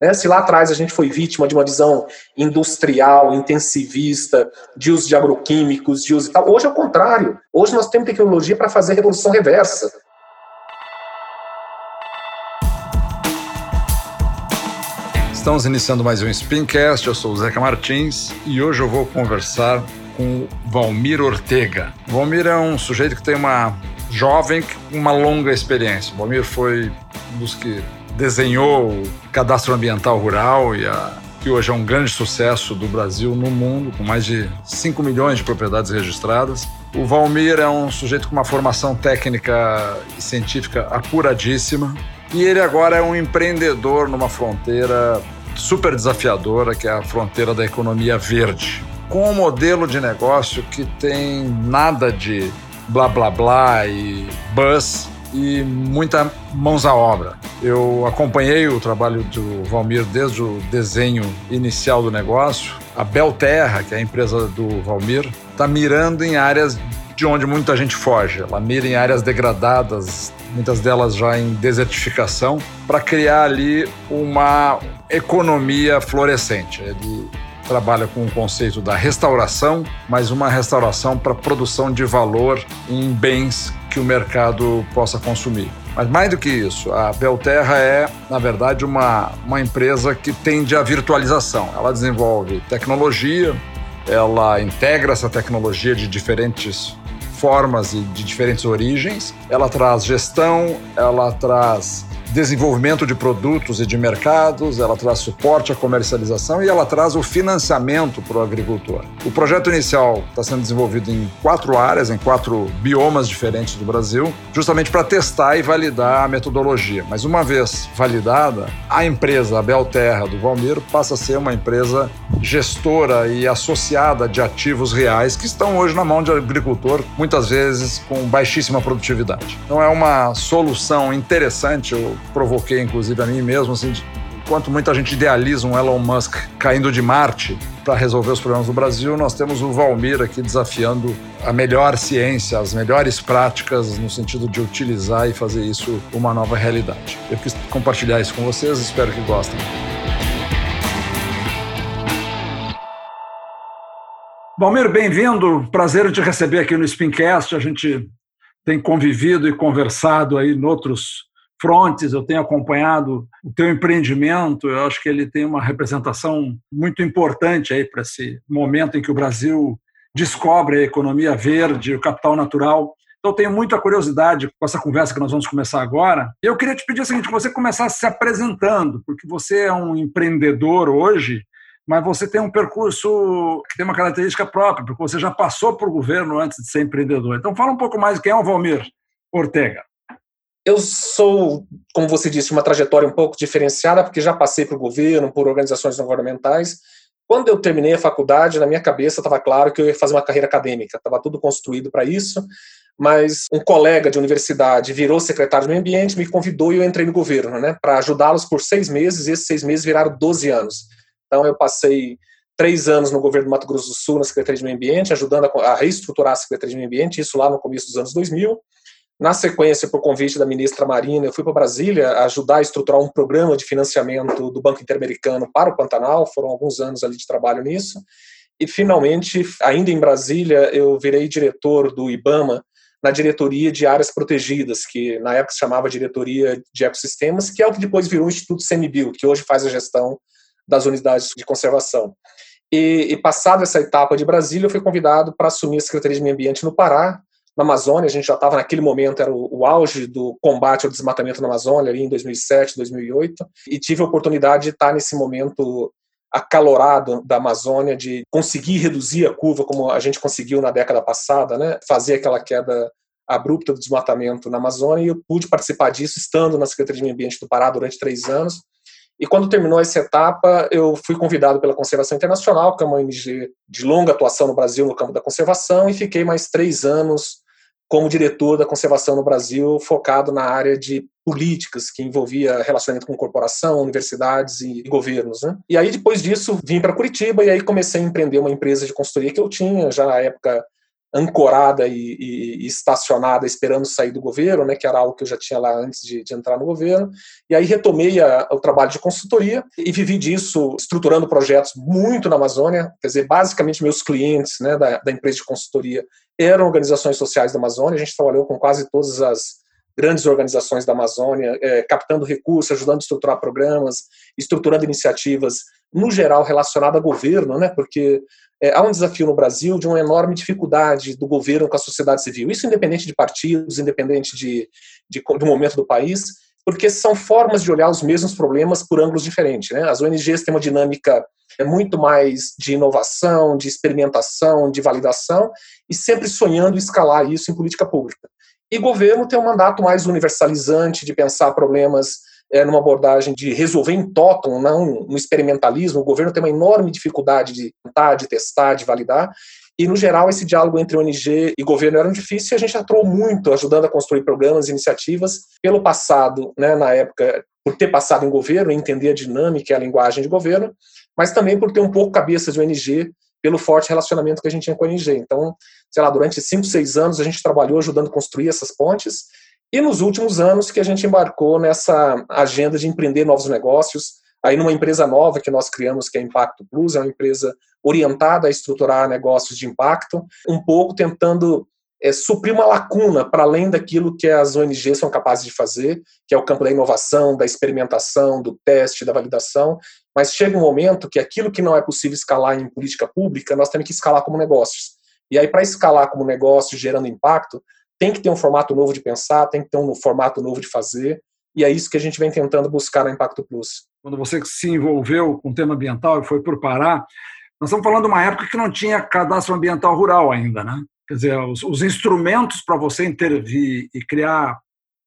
Né? Se lá atrás a gente foi vítima de uma visão industrial, intensivista, de uso de agroquímicos, de uso e tal, hoje é o contrário. Hoje nós temos tecnologia para fazer a revolução reversa. Estamos iniciando mais um Spincast. Eu sou o Zeca Martins e hoje eu vou conversar com Valmir Ortega. Valmir é um sujeito que tem uma jovem uma longa experiência. Valmir foi dos que desenhou o cadastro ambiental rural e a, que hoje é um grande sucesso do Brasil no mundo, com mais de 5 milhões de propriedades registradas. O Valmir é um sujeito com uma formação técnica e científica apuradíssima. E ele agora é um empreendedor numa fronteira super desafiadora, que é a fronteira da economia verde. Com um modelo de negócio que tem nada de blá blá blá e buzz e muita mãos à obra. Eu acompanhei o trabalho do Valmir desde o desenho inicial do negócio. A Belterra, que é a empresa do Valmir, está mirando em áreas de onde muita gente foge. Ela mira em áreas degradadas, muitas delas já em desertificação, para criar ali uma economia florescente. Ele trabalha com o conceito da restauração, mas uma restauração para produção de valor em bens que o mercado possa consumir. Mas mais do que isso, a Belterra é, na verdade, uma, uma empresa que tende à virtualização. Ela desenvolve tecnologia, ela integra essa tecnologia de diferentes formas e de diferentes origens. Ela traz gestão, ela traz desenvolvimento de produtos e de mercados, ela traz suporte à comercialização e ela traz o financiamento para o agricultor. O projeto inicial está sendo desenvolvido em quatro áreas, em quatro biomas diferentes do Brasil, justamente para testar e validar a metodologia. Mas uma vez validada, a empresa, Belterra do Valmir, passa a ser uma empresa gestora e associada de ativos reais que estão hoje na mão de agricultor, muitas vezes com baixíssima produtividade. Então é uma solução interessante, provoquei inclusive a mim mesmo, assim, de, enquanto muita gente idealiza um Elon Musk caindo de Marte para resolver os problemas do Brasil, nós temos o Valmir aqui desafiando a melhor ciência, as melhores práticas no sentido de utilizar e fazer isso uma nova realidade. Eu quis compartilhar isso com vocês, espero que gostem. Valmir, bem-vindo. Prazer te receber aqui no Spincast. A gente tem convivido e conversado aí em outros frontes, eu tenho acompanhado o teu empreendimento, eu acho que ele tem uma representação muito importante aí para esse momento em que o Brasil descobre a economia verde, o capital natural. Então, tenho muita curiosidade com essa conversa que nós vamos começar agora. Eu queria te pedir o seguinte: que você começasse se apresentando, porque você é um empreendedor hoje, mas você tem um percurso que tem uma característica própria, porque você já passou por governo antes de ser empreendedor. Então, fala um pouco mais quem é o Valmir Ortega. Eu sou, como você disse, uma trajetória um pouco diferenciada, porque já passei por governo, por organizações não governamentais. Quando eu terminei a faculdade, na minha cabeça estava claro que eu ia fazer uma carreira acadêmica, estava tudo construído para isso, mas um colega de universidade virou secretário do meio ambiente, me convidou e eu entrei no governo, né, para ajudá-los por seis meses, e esses seis meses viraram 12 anos. Então eu passei três anos no governo do Mato Grosso do Sul, na Secretaria de Meio Ambiente, ajudando a reestruturar a Secretaria de Meio Ambiente, isso lá no começo dos anos 2000. Na sequência, por convite da ministra Marina, eu fui para Brasília ajudar a estruturar um programa de financiamento do Banco Interamericano para o Pantanal. Foram alguns anos ali de trabalho nisso. E, finalmente, ainda em Brasília, eu virei diretor do IBAMA na diretoria de áreas protegidas, que na época se chamava Diretoria de Ecossistemas, que é o que depois virou o Instituto CMBio, que hoje faz a gestão das unidades de conservação. E, e passada essa etapa de Brasília, eu fui convidado para assumir a Secretaria de Meio Ambiente no Pará, na Amazônia, a gente já estava naquele momento, era o, o, auge do combate ao desmatamento na Amazônia, ali em 2007, 2008, e tive a oportunidade de estar nesse momento acalorado da Amazônia, de conseguir reduzir a curva como a gente conseguiu na década passada, né? fazer aquela queda abrupta do desmatamento na Amazônia, e eu pude participar disso estando na Secretaria de Meio Ambiente do Pará durante três anos, e quando terminou essa etapa, eu fui convidado pela Conservação Internacional, que é uma ONG de longa atuação no Brasil no campo da conservação, e fiquei mais três anos como diretor da conservação no Brasil, focado na área de políticas que envolvia relacionamento com corporação, universidades e governos. Né? E aí, depois disso, vim para Curitiba e aí comecei a empreender uma empresa de consultoria que eu tinha, já na época ancorada e, e, e, estacionada esperando sair do governo, né, que era algo que eu já tinha lá antes de, de entrar no governo. E aí retomei a, o trabalho de consultoria e vivi disso estruturando projetos muito na Amazônia. Quer dizer, basicamente meus clientes né, da, da empresa de consultoria eram organizações sociais da Amazônia. A gente trabalhou com quase todas as grandes organizações da Amazônia, é, captando recursos, ajudando a estruturar programas, estruturando iniciativas, no geral relacionadas a governo, né, porque é, há um desafio no Brasil de uma enorme dificuldade do governo com a sociedade civil. Isso independente de partidos, independente de, de, do momento do país, porque são formas de olhar os mesmos problemas por ângulos diferentes. Né? As ONGs têm uma dinâmica é muito mais de inovação, de experimentação, de validação, e sempre sonhando escalar isso em política pública. E governo tem um mandato mais universalizante de pensar problemas é, numa abordagem de resolver em totum, não no experimentalismo. O governo tem uma enorme dificuldade de tentar, de testar, de validar. E, no geral, esse diálogo entre ONG e governo era difícil e a gente atuou muito ajudando a construir programas e iniciativas pelo passado, né, na época, por ter passado em governo, entender a dinâmica e a linguagem de governo, mas também por ter um pouco cabeça de ONG pelo forte relacionamento que a gente tinha com a ONG. Então, sei lá, durante cinco, seis anos a gente trabalhou ajudando a construir essas pontes e nos últimos anos que a gente embarcou nessa agenda de empreender novos negócios, aí numa empresa nova que nós criamos, que é Impacto Plus, é uma empresa orientada a estruturar negócios de impacto, um pouco tentando é, suprir uma lacuna para além daquilo que as ONGs são capazes de fazer, que é o campo da inovação, da experimentação, do teste, da validação, mas chega um momento que aquilo que não é possível escalar em política pública, nós temos que escalar como negócios. E aí, para escalar como negócio, gerando impacto, tem que ter um formato novo de pensar, tem que ter um formato novo de fazer, e é isso que a gente vem tentando buscar no Impacto Plus. Quando você se envolveu com o tema ambiental e foi para o Pará, nós estamos falando de uma época que não tinha cadastro ambiental rural ainda, né? Quer dizer, os, os instrumentos para você intervir e criar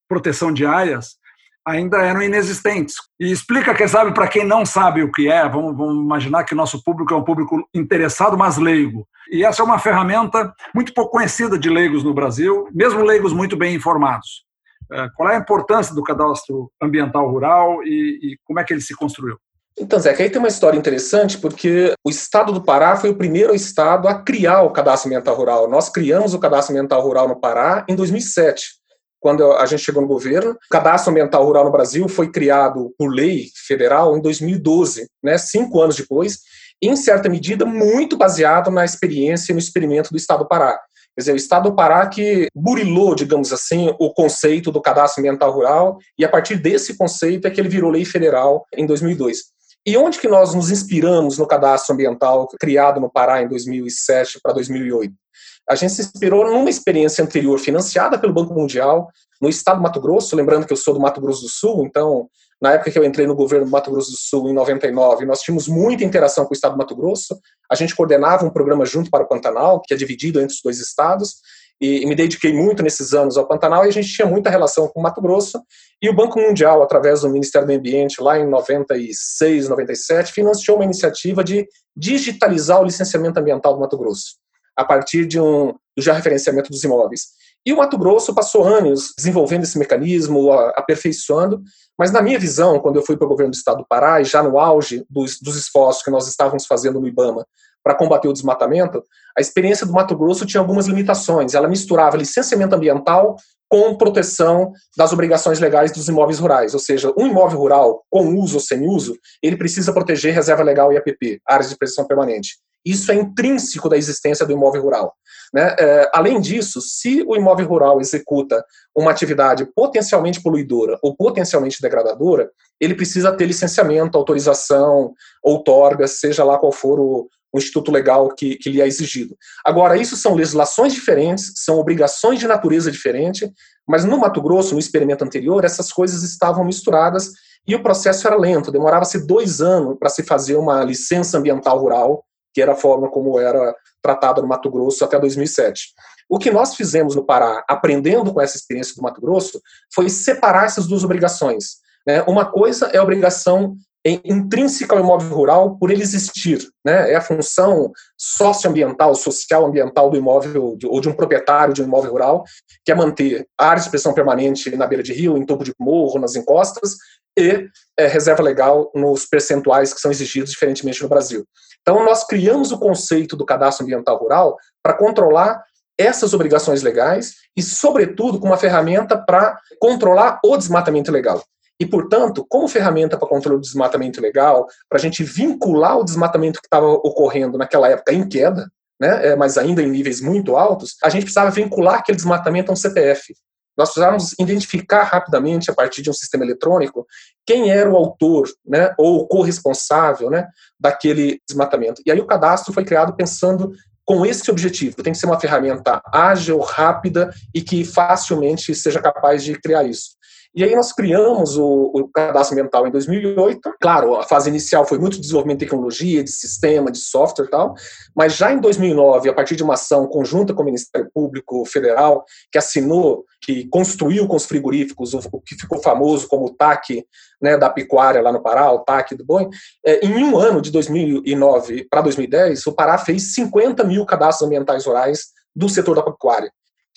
proteção de áreas ainda eram inexistentes. E explica, quem sabe, para quem não sabe o que é, vamos, vamos imaginar que nosso público é um público interessado, mas leigo. E essa é uma ferramenta muito pouco conhecida de leigos no Brasil, mesmo leigos muito bem informados. É, qual é a importância do cadastro ambiental rural e, e como é que ele se construiu? Então, Zé, aí tem uma história interessante, porque o estado do Pará foi o primeiro estado a criar o cadastro ambiental rural. Nós criamos o cadastro ambiental rural no Pará em 2007 quando a gente chegou no governo. O Cadastro Ambiental Rural no Brasil foi criado por lei federal em 2012, né, cinco anos depois, em certa medida muito baseado na experiência e no experimento do Estado do Pará. Quer dizer, o Estado do Pará que burilou, digamos assim, o conceito do cadastro ambiental rural e a partir desse conceito é que ele virou lei federal em 2002. E onde que nós nos inspiramos no cadastro ambiental criado no Pará em 2007 para 2008? A gente se inspirou numa experiência anterior financiada pelo Banco Mundial no estado do Mato Grosso, lembrando que eu sou do Mato Grosso do Sul, então, na época que eu entrei no governo do Mato Grosso do Sul, em 99, nós tínhamos muita interação com o estado do Mato Grosso, a gente coordenava um programa junto para o Pantanal, que é dividido entre os dois estados, e, me dediquei muito nesses anos ao Pantanal, e a gente tinha muita relação com o Mato Grosso, e o Banco Mundial, através do Ministério do Ambiente, lá em 96, 97, financiou uma iniciativa de digitalizar o licenciamento ambiental do Mato Grosso a partir de um, do já referenciamento dos imóveis. E o Mato Grosso passou anos desenvolvendo esse mecanismo, aperfeiçoando, mas na minha visão, quando eu fui para o governo do estado do Pará, e já no auge dos, dos esforços que nós estávamos fazendo no IBAMA para combater o desmatamento, a experiência do Mato Grosso tinha algumas limitações. Ela misturava licenciamento ambiental com proteção das obrigações legais dos imóveis rurais. Ou seja, um imóvel rural, com uso ou sem uso, ele precisa proteger reserva legal e APP, áreas de preservação permanente. Isso é intrínseco da existência do imóvel rural. Né? É, além disso, se o imóvel rural executa uma atividade potencialmente poluidora ou potencialmente degradadora, ele precisa ter licenciamento, autorização, outorga, seja lá qual for o, o instituto legal que, que lhe é exigido. Agora, isso são legislações diferentes, são obrigações de natureza diferente, mas no Mato Grosso, no experimento anterior, essas coisas estavam misturadas e o processo era lento, demorava-se dois anos para se fazer uma licença ambiental rural, que era a forma como era tratada no Mato Grosso até 2007. O que nós fizemos no Pará, aprendendo com essa experiência do Mato Grosso, foi separar essas duas obrigações. Né? Uma coisa é a obrigação intrínseca ao imóvel rural por ele existir, né? É a função socioambiental, social ambiental do imóvel ou de um proprietário de um imóvel rural, que é manter área de expressão permanente na beira de rio, em topo de morro, nas encostas e é, reserva legal nos percentuais que são exigidos diferentemente no Brasil. Então, nós criamos o conceito do cadastro ambiental rural para controlar essas obrigações legais e, sobretudo, com uma ferramenta para controlar o desmatamento legal. E, portanto, como ferramenta para controle do desmatamento legal, para a gente vincular o desmatamento que estava ocorrendo naquela época em queda, né, é, mas ainda em níveis muito altos, a gente precisava vincular aquele desmatamento a um CPF. Nós precisávamos identificar rapidamente, a partir de um sistema eletrônico, quem era o autor né, ou corresponsável né, daquele desmatamento. E aí o cadastro foi criado pensando com esse objetivo. Tem que ser uma ferramenta ágil, rápida e que facilmente seja capaz de criar isso. E aí nós criamos o, o, cadastro ambiental em 2008. Claro, a fase inicial foi muito desenvolvimento de tecnologia, de sistema, de software e tal, mas já em 2009, a partir de uma ação conjunta com o Ministério Público Federal, que assinou, que construiu com os frigoríficos o, o que ficou famoso como o TAC né, da pecuária lá no Pará, o TAC do boi, é, em um ano de 2009 para 2010, o Pará fez 50 mil cadastros ambientais rurais do setor da pecuária.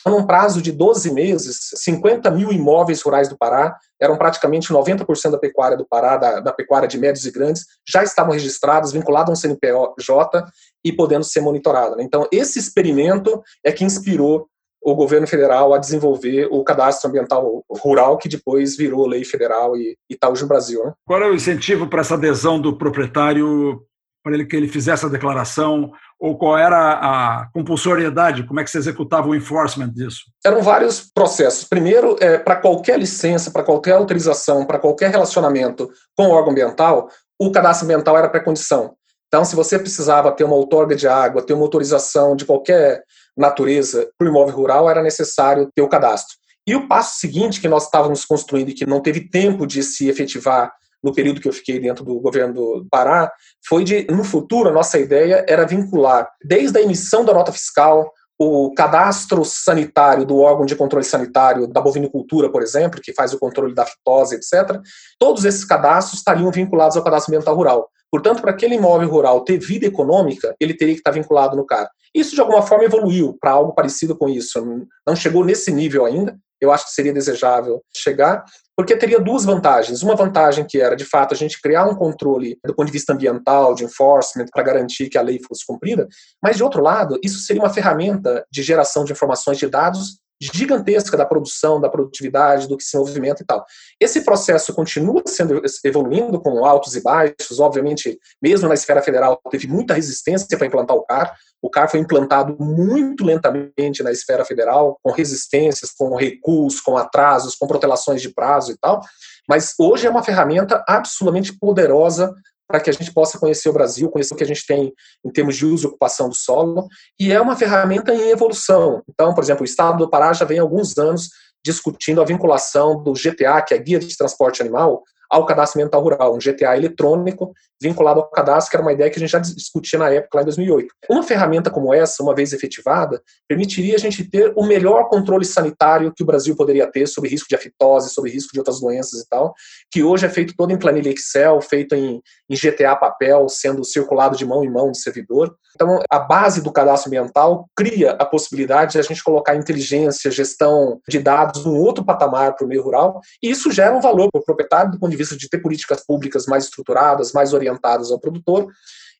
Então, num prazo de 12 meses, 50 mil imóveis rurais do Pará, eram praticamente 90% da pecuária do Pará, da, da, pecuária de médios e grandes, já estavam registrados, vinculados a um CNPJ e podendo ser monitorada. Né? Então, esse experimento é que inspirou o governo federal a desenvolver o cadastro ambiental rural, que depois virou lei federal e está hoje no Brasil. Né? Qual é o incentivo para essa adesão do proprietário para ele que ele fizesse a declaração ou qual era a compulsoriedade, como é que se executava o enforcement disso? Eram vários processos. Primeiro, é, para qualquer licença, para qualquer autorização, para qualquer relacionamento com o órgão ambiental, o cadastro ambiental era pré-condição. Então, se você precisava ter uma outorga de água, ter uma autorização de qualquer natureza para o imóvel rural, era necessário ter o cadastro. E o passo seguinte que nós estávamos construindo e que não teve tempo de se efetivar no período que eu fiquei dentro do governo do Pará, foi de, no futuro, a nossa ideia era vincular, desde a emissão da nota fiscal, o cadastro sanitário do órgão de controle sanitário da bovinicultura, por exemplo, que faz o controle da fitose, etc., todos esses cadastros estariam vinculados ao cadastro ambiental rural. Portanto, para aquele imóvel rural ter vida econômica, ele teria que estar vinculado no CAR. Isso, de alguma forma, evoluiu para algo parecido com isso. Não chegou nesse nível ainda, eu acho que seria desejável chegar, porque teria duas vantagens. Uma vantagem que era, de fato, a gente criar um controle do ponto de vista ambiental, de enforcement, para garantir que a lei fosse cumprida, mas, de outro lado, isso seria uma ferramenta de geração de informações de dados gigantesca da produção, da produtividade, do que se movimenta e tal. Esse processo continua sendo evoluindo com altos e baixos, obviamente, mesmo na esfera federal teve muita resistência para implantar o CAR. O CAR foi implantado muito lentamente na esfera federal, com resistências, com recuos, com atrasos, com protelações de prazo e tal. Mas hoje é uma ferramenta absolutamente poderosa para que a gente possa conhecer o Brasil, conhecer o que a gente tem em termos de uso e ocupação do solo, e é uma ferramenta em evolução. Então, por exemplo, o Estado do Pará já vem há alguns anos discutindo a vinculação do GTA, que é a Guia de Transporte Animal, ao cadastro ambiental rural, um GTA eletrônico vinculado ao cadastro, que era uma ideia que a gente já discutia na época, lá em 2008. Uma ferramenta como essa, uma vez efetivada, permitiria a gente ter o melhor controle sanitário que o Brasil poderia ter sobre risco de afitose, sobre risco de outras doenças e tal, que hoje é feito todo em planilha Excel, feito em, em GTA papel, sendo circulado de mão em mão de servidor. Então, a base do cadastro ambiental cria a possibilidade de a gente colocar inteligência, gestão de dados num outro patamar para o meio rural, e isso gera um valor para o proprietário do ponto de vista de ter políticas públicas mais estruturadas, mais orientadas ao produtor.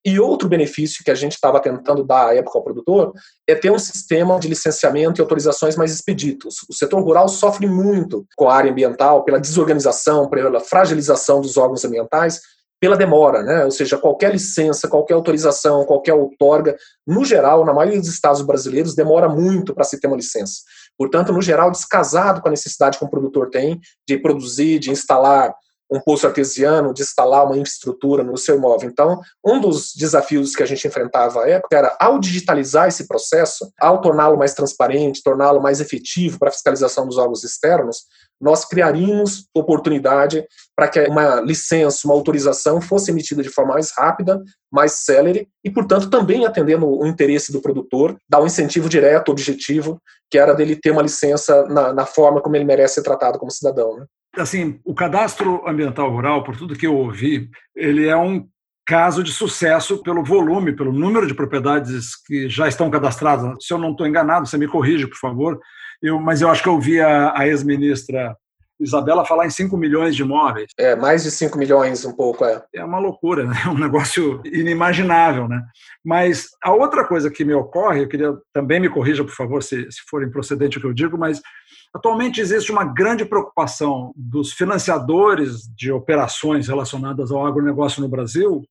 E outro benefício que a gente estava tentando dar à época ao produtor é ter um sistema de licenciamento e autorizações mais expeditos. O setor rural sofre muito com a área ambiental pela desorganização, pela fragilização dos órgãos ambientais, pela demora, né? Ou seja, qualquer licença, qualquer autorização, qualquer outorga, no geral, na maioria dos estados brasileiros, demora muito para se ter uma licença. Portanto, no geral, descasado com a necessidade que um produtor tem de produzir, de instalar um poço artesiano, de instalar uma infraestrutura no seu imóvel. Então, um dos desafios que a gente enfrentava à época era, ao digitalizar esse processo, ao torná-lo mais transparente, torná-lo mais efetivo para a fiscalização dos órgãos externos, nós criaríamos oportunidade para que uma licença, uma autorização fosse emitida de forma mais rápida, mais célere e, portanto, também atendendo o interesse do produtor, dar um incentivo direto, objetivo, que era dele ter uma licença na, na forma como ele merece ser tratado como cidadão. Né? Assim, o cadastro ambiental rural, por tudo que eu ouvi, ele é um caso de sucesso pelo volume, pelo número de propriedades que já estão cadastradas. Se eu não estou enganado, você me corrige, por favor. Eu, mas eu acho que eu ouvi a, a ex-ministra Isabela falar em 5 milhões de imóveis. É, mais de 5 milhões, um pouco, é. É uma loucura, né? É um negócio inimaginável, né? Mas a outra coisa que me ocorre, eu queria também me corrija, por favor, se, se for improcedente o que eu digo, mas atualmente existe uma grande preocupação dos financiadores de operações relacionadas ao agronegócio no Brasil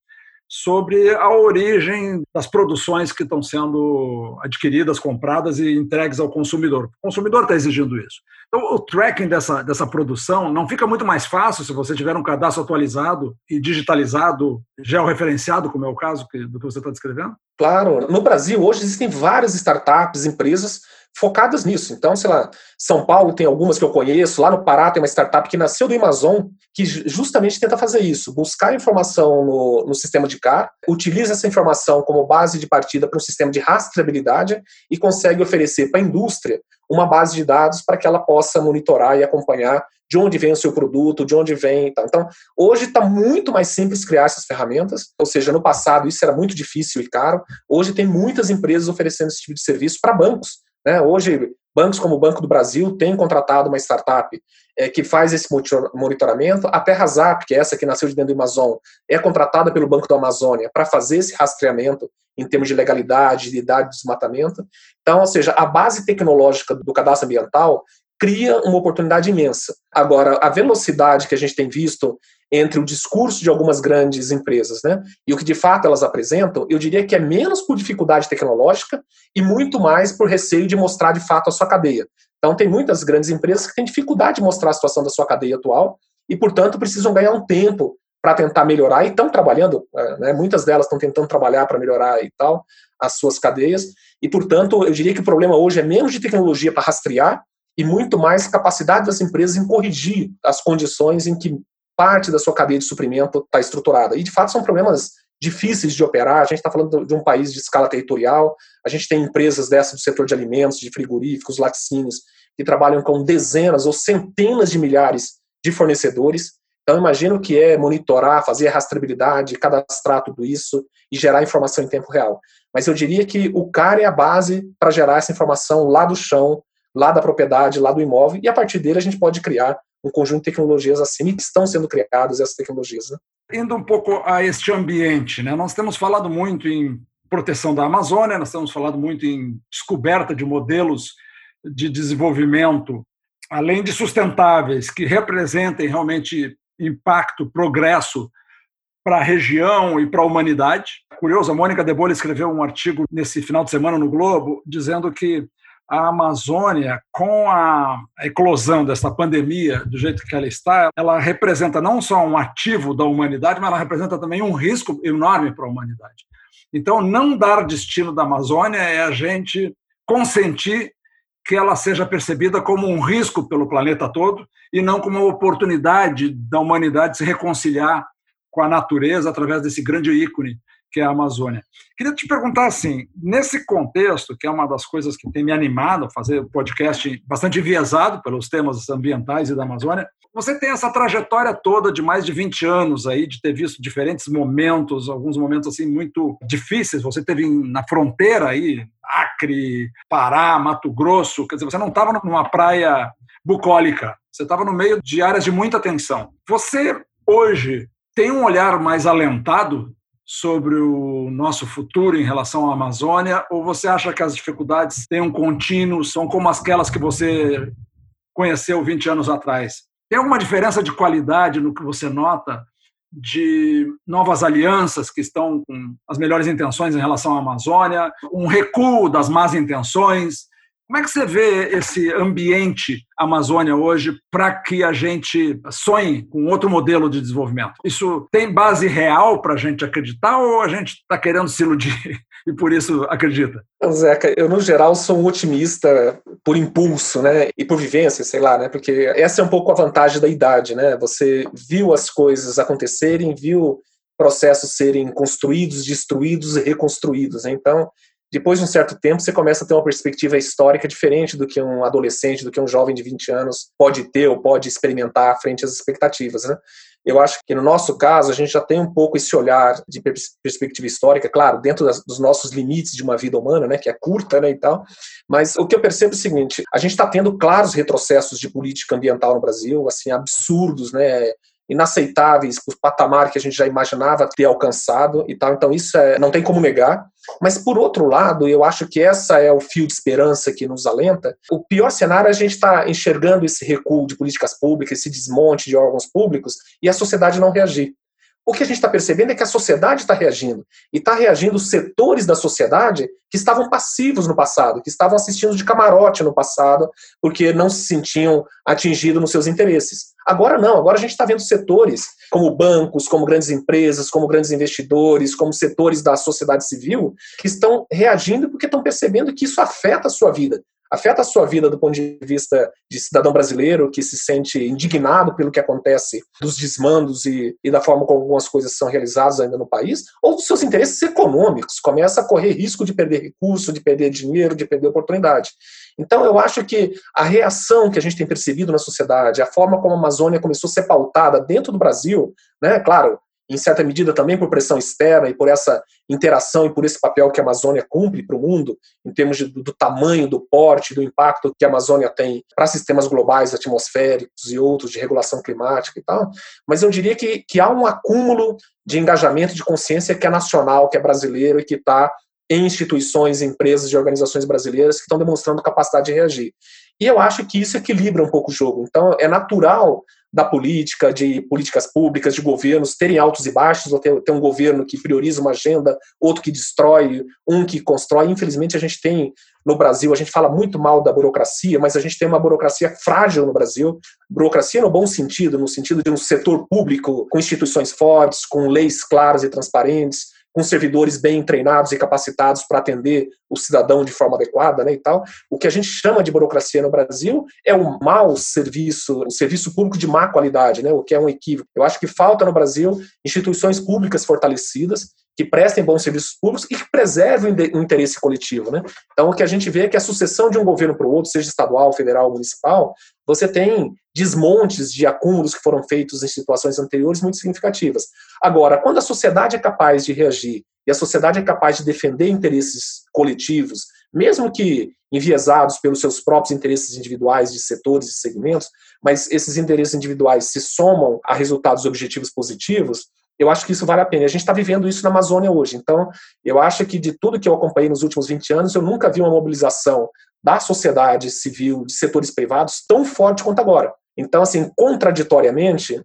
sobre a origem das produções que estão sendo adquiridas, compradas e entregues ao consumidor. O consumidor está exigindo isso. Então, o tracking dessa, dessa produção não fica muito mais fácil se você tiver um cadastro atualizado e digitalizado, georreferenciado, como é o caso que, do que você está descrevendo? Claro. No Brasil, hoje, existem várias startups, empresas focadas nisso. Então, sei lá, São Paulo tem algumas que eu conheço, lá no Pará tem uma startup que nasceu do Amazon, que justamente tenta fazer isso, buscar informação no, no sistema de CAR, utiliza essa informação como base de partida para um sistema de rastreabilidade e consegue oferecer para a indústria uma base de dados para que ela possa monitorar e acompanhar de onde vem o seu produto, de onde vem. Tá. Então, hoje está muito mais simples criar essas ferramentas, ou seja, no passado isso era muito difícil e caro, hoje tem muitas empresas oferecendo esse tipo de serviço para bancos. Né? Hoje, bancos como o Banco do Brasil têm contratado uma startup é, que faz esse monitoramento. A TerraZap, que é essa que nasceu de dentro do Amazon, é contratada pelo Banco da Amazônia para fazer esse rastreamento em termos de legalidade, de idade de desmatamento. Então, ou seja, a base tecnológica do cadastro ambiental cria uma oportunidade imensa. Agora, a velocidade que a gente tem visto entre o discurso de algumas grandes empresas né, e o que de fato elas apresentam, eu diria que é menos por dificuldade tecnológica e muito mais por receio de mostrar de fato a sua cadeia. Então, tem muitas grandes empresas que têm dificuldade de mostrar a situação da sua cadeia atual e, portanto, precisam ganhar um tempo para tentar melhorar e estão trabalhando, é, né, muitas delas estão tentando trabalhar para melhorar e tal as suas cadeias e, portanto, eu diria que o problema hoje é menos de tecnologia para rastrear e muito mais capacidade das empresas em corrigir as condições em que parte da sua cadeia de suprimento está estruturada. E, de fato, são problemas difíceis de operar. A gente está falando de um país de escala territorial, a gente tem empresas dessas do setor de alimentos, de frigoríficos, laticínios, que trabalham com dezenas ou centenas de milhares de fornecedores. Então, imagino que é monitorar, fazer a rastreabilidade, cadastrar tudo isso e gerar informação em tempo real. Mas eu diria que o CAR é a base para gerar essa informação lá do chão, lá da propriedade, lá do imóvel, e a partir dele a gente pode criar um conjunto de tecnologias assim, que estão sendo criadas essas tecnologias. Né? Indo um pouco a este ambiente, né? nós temos falado muito em proteção da Amazônia, nós temos falado muito em descoberta de modelos de desenvolvimento, além de sustentáveis, que representem realmente impacto, progresso para a região e para a humanidade. Curioso, a Mônica Debola escreveu um artigo nesse final de semana no Globo, dizendo que a Amazônia, com a eclosão dessa pandemia, do jeito que ela está, ela representa não só um ativo da humanidade, mas ela representa também um risco enorme para a humanidade. Então, não dar destino da Amazônia é a gente consentir que ela seja percebida como um risco pelo planeta todo e não como uma oportunidade da humanidade se reconciliar com a natureza através desse grande ícone que é a Amazônia. Queria te perguntar assim, nesse contexto, que é uma das coisas que tem me animado a fazer o podcast bastante enviesado pelos temas ambientais e da Amazônia, você tem essa trajetória toda de mais de 20 anos aí, de ter visto diferentes momentos, alguns momentos assim muito difíceis. Você teve na fronteira aí, Acre, Pará, Mato Grosso, quer dizer, você não estava numa praia bucólica, você estava no meio de áreas de muita tensão. Você hoje tem um olhar mais alentado sobre o nosso futuro em relação à Amazônia? Ou você acha que as dificuldades têm um contínuo, são como aquelas que você conheceu 20 anos atrás? Tem alguma diferença de qualidade no que você nota de novas alianças que estão com as melhores intenções em relação à Amazônia, um recuo das más intenções? Como é que você vê esse ambiente Amazônia hoje para que a gente sonhe com outro modelo de desenvolvimento? Isso tem base real para a gente acreditar ou a gente está querendo se iludir e por isso acredita? Zeca, eu no geral sou um otimista por impulso, né, e por vivência, sei lá, né, porque essa é um pouco a vantagem da idade, né? Você viu as coisas acontecerem, viu processos serem construídos, destruídos e reconstruídos. Né? Então, depois de um certo tempo, você começa a ter uma perspectiva histórica diferente do que um adolescente, do que um jovem de 20 anos pode ter ou pode experimentar frente às expectativas. Né? Eu acho que no nosso caso a gente já tem um pouco esse olhar de perspectiva histórica, claro, dentro das, dos nossos limites de uma vida humana, né, que é curta, né, e tal. Mas o que eu percebo é o seguinte: a gente está tendo claros retrocessos de política ambiental no Brasil, assim absurdos, né? Inaceitáveis para o patamar que a gente já imaginava ter alcançado e tal. Então isso é, não tem como negar. Mas por outro lado, eu acho que essa é o fio de esperança que nos alenta. O pior cenário é a gente está enxergando esse recuo de políticas públicas, esse desmonte de órgãos públicos e a sociedade não reagir. O que a gente está percebendo é que a sociedade está reagindo. E está reagindo setores da sociedade que estavam passivos no passado, que estavam assistindo de camarote no passado, porque não se sentiam atingidos nos seus interesses. Agora não, agora a gente está vendo setores como bancos, como grandes empresas, como grandes investidores, como setores da sociedade civil, que estão reagindo porque estão percebendo que isso afeta a sua vida afeta a sua vida do ponto de vista de cidadão brasileiro que se sente indignado pelo que acontece dos desmandos e, e da forma como algumas coisas são realizadas ainda no país, ou dos seus interesses econômicos, começa a correr risco de perder recurso, de perder dinheiro, de perder oportunidade. Então, eu acho que a reação que a gente tem percebido na sociedade, a forma como a Amazônia começou a ser pautada dentro do Brasil, né, claro, em certa medida também por pressão externa e por essa interação e por esse papel que a Amazônia cumpre para o mundo, em termos de, do tamanho, do porte, do impacto que a Amazônia tem para sistemas globais atmosféricos e outros de regulação climática e tal. Mas eu diria que, que há um acúmulo de engajamento, de consciência que é nacional, que é brasileiro e que está em instituições, empresas e organizações brasileiras que estão demonstrando capacidade de reagir. E eu acho que isso equilibra um pouco o jogo. Então, é natural da política, de políticas públicas, de governos terem altos e baixos, ou ter, ter, um governo que prioriza uma agenda, outro que destrói, um que constrói. Infelizmente, a gente tem no Brasil, a gente fala muito mal da burocracia, mas a gente tem uma burocracia frágil no Brasil, burocracia no bom sentido, no sentido de um setor público com instituições fortes, com leis claras e transparentes, com servidores bem treinados e capacitados para atender o cidadão de forma adequada, né, e tal. O que a gente chama de burocracia no Brasil é um mau serviço, um serviço público de má qualidade, né, o que é um equívoco. Eu acho que falta no Brasil instituições públicas fortalecidas que prestem bons serviços públicos e que preservem o interesse coletivo. Né? Então, o que a gente vê é que a sucessão de um governo para o outro, seja estadual, federal, municipal, você tem desmontes de acúmulos que foram feitos em situações anteriores muito significativas. Agora, quando a sociedade é capaz de reagir e a sociedade é capaz de defender interesses coletivos, mesmo que enviesados pelos seus próprios interesses individuais de setores e segmentos, mas esses interesses individuais se somam a resultados objetivos positivos, eu acho que isso vale a pena. A gente está vivendo isso na Amazônia hoje. Então, eu acho que de tudo que eu acompanhei nos últimos 20 anos, eu nunca vi uma mobilização da sociedade civil, de setores privados, tão forte quanto agora. Então, assim, contraditoriamente,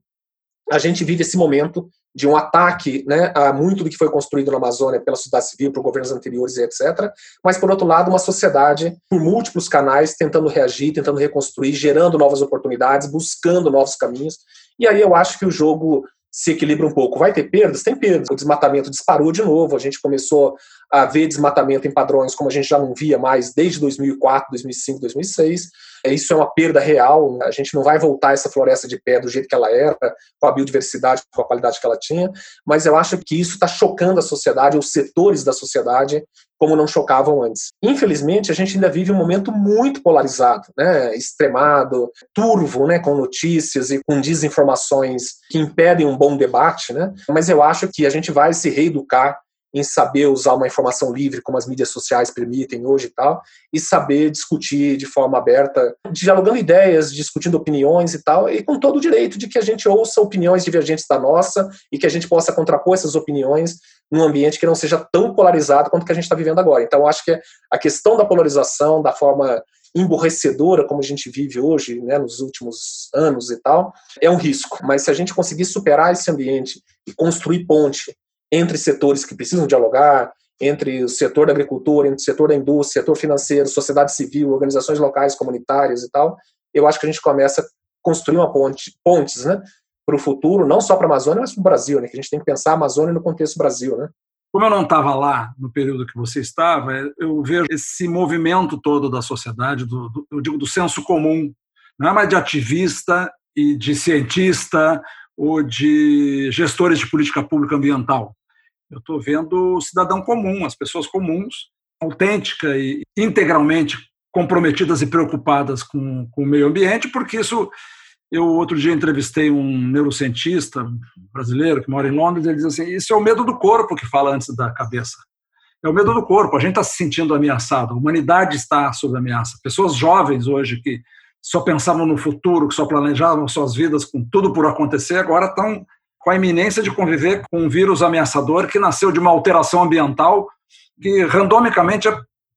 a gente vive esse momento de um ataque né, a muito do que foi construído na Amazônia pela sociedade civil, por governos anteriores e etc. Mas, por outro lado, uma sociedade por múltiplos canais tentando reagir, tentando reconstruir, gerando novas oportunidades, buscando novos caminhos. E aí eu acho que o jogo se equilibra um pouco. Vai ter perdas? Tem perdas. O desmatamento disparou de novo, a gente começou a ver desmatamento em padrões como a gente já não via mais desde 2004, 2005, 2006. Isso é uma perda real, a gente não vai voltar essa floresta de pé do jeito que ela era, com a biodiversidade, com a qualidade que ela tinha, mas eu acho que isso está chocando a sociedade, os setores da sociedade, como não chocavam antes. Infelizmente, a gente ainda vive um momento muito polarizado, né, extremado, turvo, né, com notícias e com desinformações que impedem um bom debate, né, mas eu acho que a gente vai se reeducar em saber usar uma informação livre, como as mídias sociais permitem hoje e tal, e saber discutir de forma aberta, dialogando ideias, discutindo opiniões e tal, e com todo o direito de que a gente ouça opiniões divergentes da nossa e que a gente possa contrapor essas opiniões num ambiente que não seja tão polarizado quanto que a gente está vivendo agora. Então, acho que a questão da polarização, da forma emborrecedora como a gente vive hoje, né, nos últimos anos e tal, é um risco. Mas se a gente conseguir superar esse ambiente e construir ponte entre setores que precisam dialogar, entre o setor da agricultura, entre o setor da indústria, setor financeiro, sociedade civil, organizações locais, comunitárias e tal, eu acho que a gente começa a construir uma ponte, pontes, né, para o futuro, não só para a Amazônia, mas para o Brasil, né, que a gente tem que pensar a Amazônia no contexto Brasil, né. Como eu não estava lá no período que você estava, eu vejo esse movimento todo da sociedade, do, do, eu digo do senso comum, não é mais de ativista e de cientista ou de gestores de política pública ambiental. Eu estou vendo o cidadão comum, as pessoas comuns, autêntica e integralmente comprometidas e preocupadas com, com o meio ambiente, porque isso Eu outro dia entrevistei um neurocientista brasileiro que mora em Londres, ele diz assim: isso é o medo do corpo que fala antes da cabeça. É o medo do corpo. A gente está se sentindo ameaçado. A humanidade está sob ameaça. Pessoas jovens hoje que só pensavam no futuro, que só planejavam suas vidas com tudo por acontecer, agora estão com a iminência de conviver com um vírus ameaçador que nasceu de uma alteração ambiental que randomicamente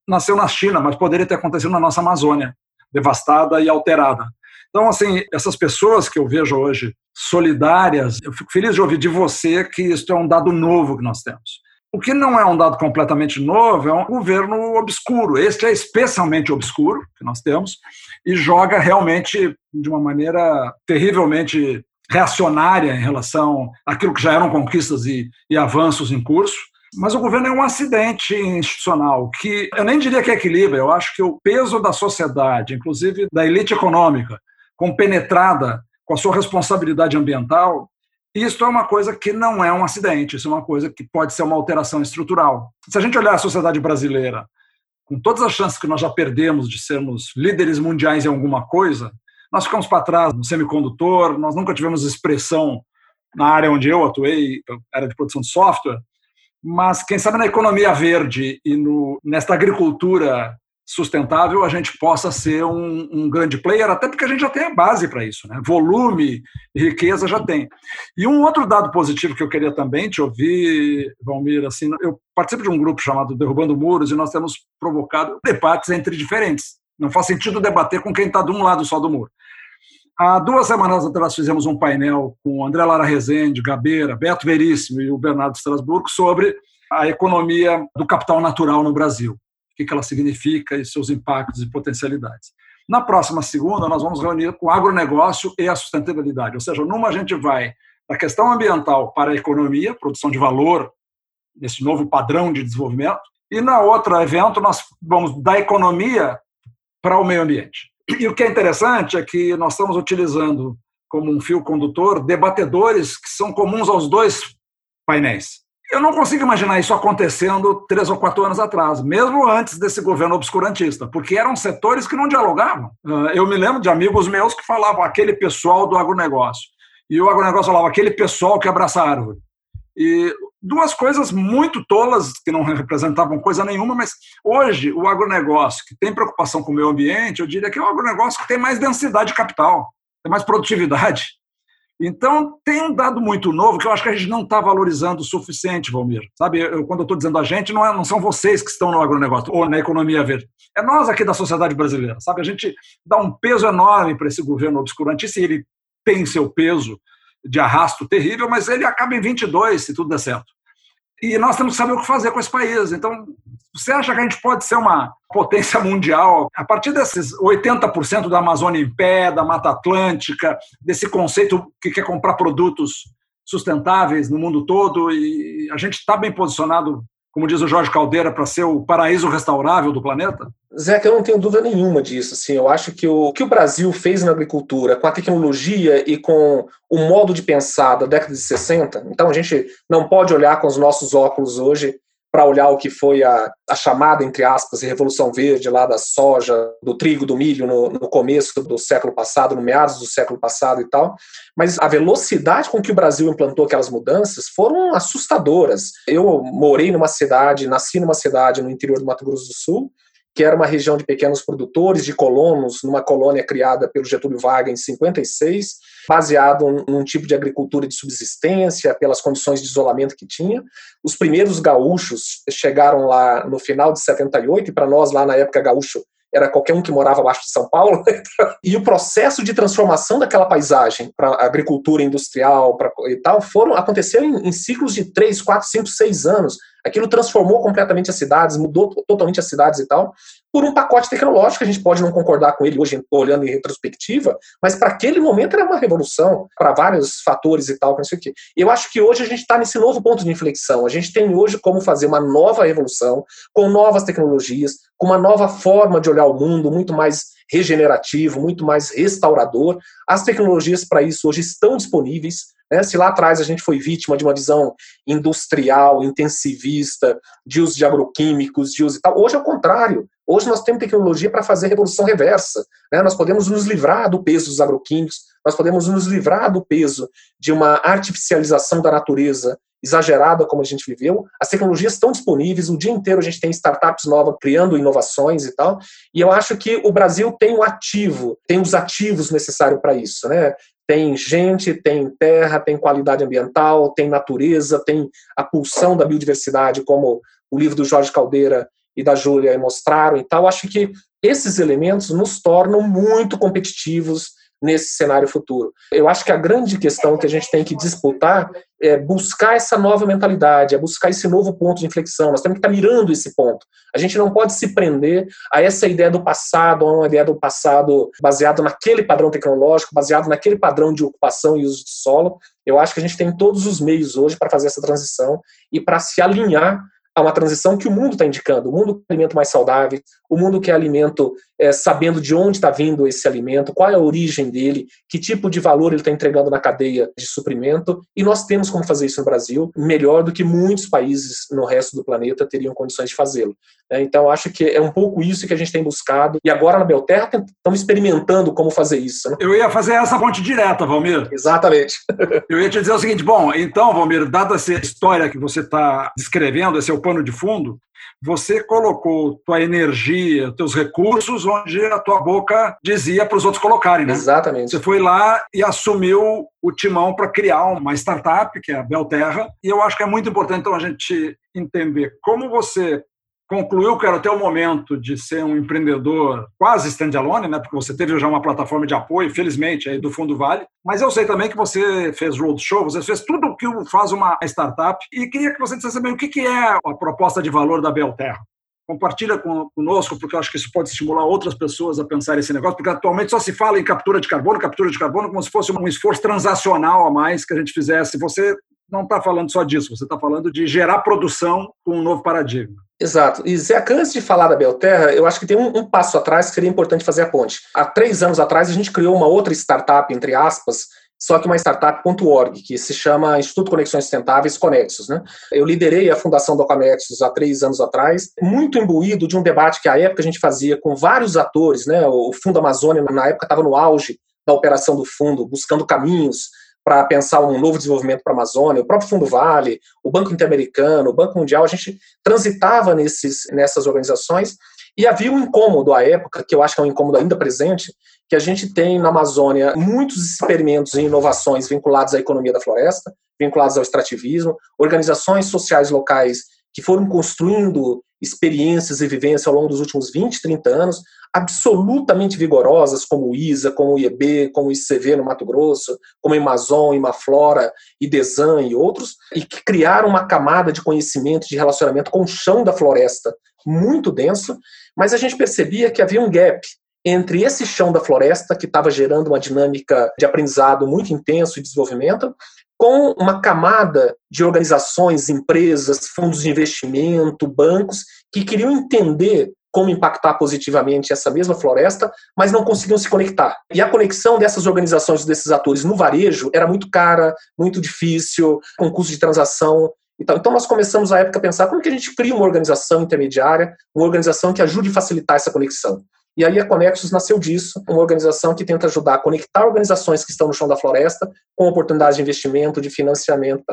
nasceu na China, mas poderia ter acontecido na nossa Amazônia, devastada e alterada. Então, assim, essas pessoas que eu vejo hoje solidárias, eu fico feliz de ouvir de você que isso é um dado novo que nós temos. O que não é um dado completamente novo é um governo obscuro. Este é especialmente obscuro que nós temos e joga realmente de uma maneira terrivelmente reacionária em relação àquilo que já eram conquistas e, e avanços em curso. Mas o governo é um acidente institucional que eu nem diria que equilíbrio, eu acho que o peso da sociedade, inclusive da elite econômica, compenetrada com a sua responsabilidade ambiental, isso é uma coisa que não é um acidente, isso é uma coisa que pode ser uma alteração estrutural. Se a gente olhar a sociedade brasileira, com todas as chances que nós já perdemos de sermos líderes mundiais em alguma coisa, nós ficamos para trás no semicondutor, nós nunca tivemos expressão na área onde eu atuei, era de produção de software, mas quem sabe na economia verde e no, nesta agricultura sustentável a gente possa ser um, um, grande player, até porque a gente já tem a base para isso, né? volume e riqueza já tem. E um outro dado positivo que eu queria também te ouvir, Valmir, assim, eu participo de um grupo chamado Derrubando Muros e nós temos provocado debates entre diferentes. Não faz sentido debater com quem está de um lado só do muro. Há duas semanas atrás fizemos um painel com André Lara Rezende, Gabeira, Beto Veríssimo e o Bernardo Strasburgo sobre a economia do capital natural no Brasil o que ela significa e seus impactos e potencialidades. Na próxima segunda, nós vamos reunir com o agronegócio e a sustentabilidade, ou seja, numa a gente vai da questão ambiental para a economia, produção de valor, nesse novo padrão de desenvolvimento, e na outra evento nós vamos da economia para o meio ambiente. E o que é interessante é que nós estamos utilizando como um fio condutor debatedores que são comuns aos dois painéis. Eu não consigo imaginar isso acontecendo três ou quatro anos atrás, mesmo antes desse governo obscurantista, porque eram setores que não dialogavam. Ah, eu me lembro de amigos meus que falavam aquele pessoal do agronegócio, e o agronegócio falava aquele pessoal que abraça a árvore. E duas coisas muito tolas, que não representavam coisa nenhuma, mas hoje o agronegócio, que tem preocupação com o meio ambiente, eu diria que é um agronegócio que tem mais densidade de capital, tem mais produtividade. Então, tem um dado muito novo que eu acho que a gente não está valorizando o suficiente, Valmir. Sabe, eu, quando eu estou dizendo a gente, não, é, não são vocês que estão no agronegócio ou na economia verde. É nós aqui da sociedade brasileira, sabe? A gente dá um peso enorme para esse governo obscurantista e ele tem seu peso de arrasto terrível, mas ele acaba em 22, se tudo der certo. E nós temos que saber o que fazer com esse país. Então, você acha que a gente pode ser uma potência mundial a partir desses 80% da Amazônia em pé, da Mata Atlântica, desse conceito que quer comprar produtos sustentáveis no mundo todo e a gente está bem posicionado como diz o Jorge Caldeira, para ser o paraíso restaurável do planeta? Zé, eu não tenho dúvida nenhuma disso. Assim, eu acho que o que o Brasil fez na agricultura, com a tecnologia e com o modo de pensar da década de 60, então a gente não pode olhar com os nossos óculos hoje para olhar o que foi a, a, chamada, entre aspas, Revolução Verde lá da soja, do trigo, do milho no, no, começo do século passado, no meados do século passado e tal. Mas a velocidade com que o Brasil implantou aquelas mudanças foram assustadoras. Eu morei numa cidade, nasci numa cidade no interior do Mato Grosso do Sul, que era uma região de pequenos produtores, de colonos, numa colônia criada pelo Getúlio Vargas em 56, baseado num tipo de agricultura de subsistência, pelas condições de isolamento que tinha. Os primeiros gaúchos chegaram lá no final de 78, e para nós, lá na época, gaúcho era qualquer um que morava abaixo de São Paulo. e o processo de transformação daquela paisagem para agricultura industrial pra, e tal foram aconteceram em, em ciclos de 3, 4, 5, 6 anos. Aquilo transformou completamente as cidades, mudou totalmente as cidades e tal, por um pacote tecnológico. A gente pode não concordar com ele hoje, olhando em retrospectiva, mas para aquele momento era uma revolução, para vários fatores e tal, não sei o quê. Eu acho que hoje a gente está nesse novo ponto de inflexão. A gente tem hoje como fazer uma nova revolução, com novas tecnologias, com uma nova forma de olhar o mundo, muito mais regenerativo, muito mais restaurador. As tecnologias para isso hoje estão disponíveis. Né? Se lá atrás a gente foi vítima de uma visão industrial, intensivista, de uso de agroquímicos, de uso e tal, hoje é o contrário. Hoje nós temos tecnologia para fazer revolução reversa. Né? Nós podemos nos livrar do peso dos agroquímicos, nós podemos nos livrar do peso de uma artificialização da natureza exagerada como a gente viveu. As tecnologias estão disponíveis, o dia inteiro a gente tem startups novas criando inovações e tal. E eu acho que o Brasil tem o ativo, tem os ativos necessários para isso, né? Tem gente, tem terra, tem qualidade ambiental, tem natureza, tem a pulsão da biodiversidade, como o livro do Jorge Caldeira e da Júlia mostraram e tal. Acho que esses elementos nos tornam muito competitivos nesse cenário futuro. Eu acho que a grande questão que a gente tem que disputar é buscar essa nova mentalidade, é buscar esse novo ponto de inflexão. Nós temos que estar mirando esse ponto. A gente não pode se prender a essa ideia do passado, a uma ideia do passado baseado naquele padrão tecnológico, baseado naquele padrão de ocupação e uso de solo. Eu acho que a gente tem todos os meios hoje para fazer essa transição e para se alinhar a uma transição que o mundo está indicando. O mundo quer alimento mais saudável, o mundo quer alimento é, sabendo de onde está vindo esse alimento, qual é a origem dele, que tipo de valor ele está entregando na cadeia de suprimento. E nós temos como fazer isso no Brasil, melhor do que muitos países no resto do planeta teriam condições de fazê-lo. É, então, acho que é um pouco isso que a gente tem buscado. E agora na Belterra estamos experimentando como fazer isso. Né? Eu ia fazer essa ponte direta, Valmir. Exatamente. Eu ia te dizer o seguinte: bom, então, Valmir, dada essa história que você está descrevendo, esse é o pano de fundo, você colocou tua energia, teus recursos onde a tua boca dizia para os outros colocarem, né? Exatamente. Você foi lá e assumiu o timão para criar uma startup, que é a Belterra, e eu acho que é muito importante então a gente entender como você concluiu que era até o momento de ser um empreendedor quase standalone, né? Porque você teve já uma plataforma de apoio, felizmente, aí do Fundo Vale. Mas eu sei também que você fez roadshow, você fez tudo o que faz uma startup. E queria que você dissesse também o que é a proposta de valor da Belterra. Compartilha conosco, porque eu acho que isso pode estimular outras pessoas a pensar esse negócio, porque atualmente só se fala em captura de carbono, captura de carbono, como se fosse um esforço transacional a mais que a gente fizesse. Você não está falando só disso, você está falando de gerar produção com um novo paradigma. Exato. E Zeca, antes de falar da Belterra, eu acho que tem um, um, passo atrás que seria importante fazer a ponte. Há três anos atrás, a gente criou uma outra startup, entre aspas, só que uma startup.org, que se chama Instituto Conexões Sustentáveis Conexos. Né? Eu liderei a fundação do Conexos há três anos atrás, muito imbuído de um debate que à época a gente fazia com vários atores. Né? O Fundo Amazônia, na época, estava no auge da operação do fundo, buscando caminhos para pensar um novo desenvolvimento para a Amazônia, o próprio Fundo Vale, o Banco Interamericano, o Banco Mundial, a gente transitava nesses, nessas organizações e havia um incômodo à época, que eu acho que é um incômodo ainda presente, que a gente tem na Amazônia muitos experimentos e inovações vinculados à economia da floresta, vinculados ao extrativismo, organizações sociais locais que foram construindo experiências e vivências ao longo dos últimos 20, 30 anos, absolutamente vigorosas, como o ISA, como o IEB, como o ICV no Mato Grosso, como o Amazon, Imaflora, IDESAN e outros, e que criaram uma camada de conhecimento, de relacionamento com o chão da floresta muito denso, mas a gente percebia que havia um gap entre esse chão da floresta, que estava gerando uma dinâmica de aprendizado muito intenso e desenvolvimento, com uma camada de organizações, empresas, fundos de investimento, bancos, que queriam entender como impactar positivamente essa mesma floresta, mas não conseguiam se conectar. E a conexão dessas organizações, desses atores no varejo, era muito cara, muito difícil, com custo de transação. Então, então nós começamos à época a pensar como que a gente cria uma organização intermediária, uma organização que ajude a facilitar essa conexão. E aí a Conexus nasceu disso, uma organização que tenta ajudar a conectar organizações que estão no chão da floresta com oportunidades de investimento, de financiamento.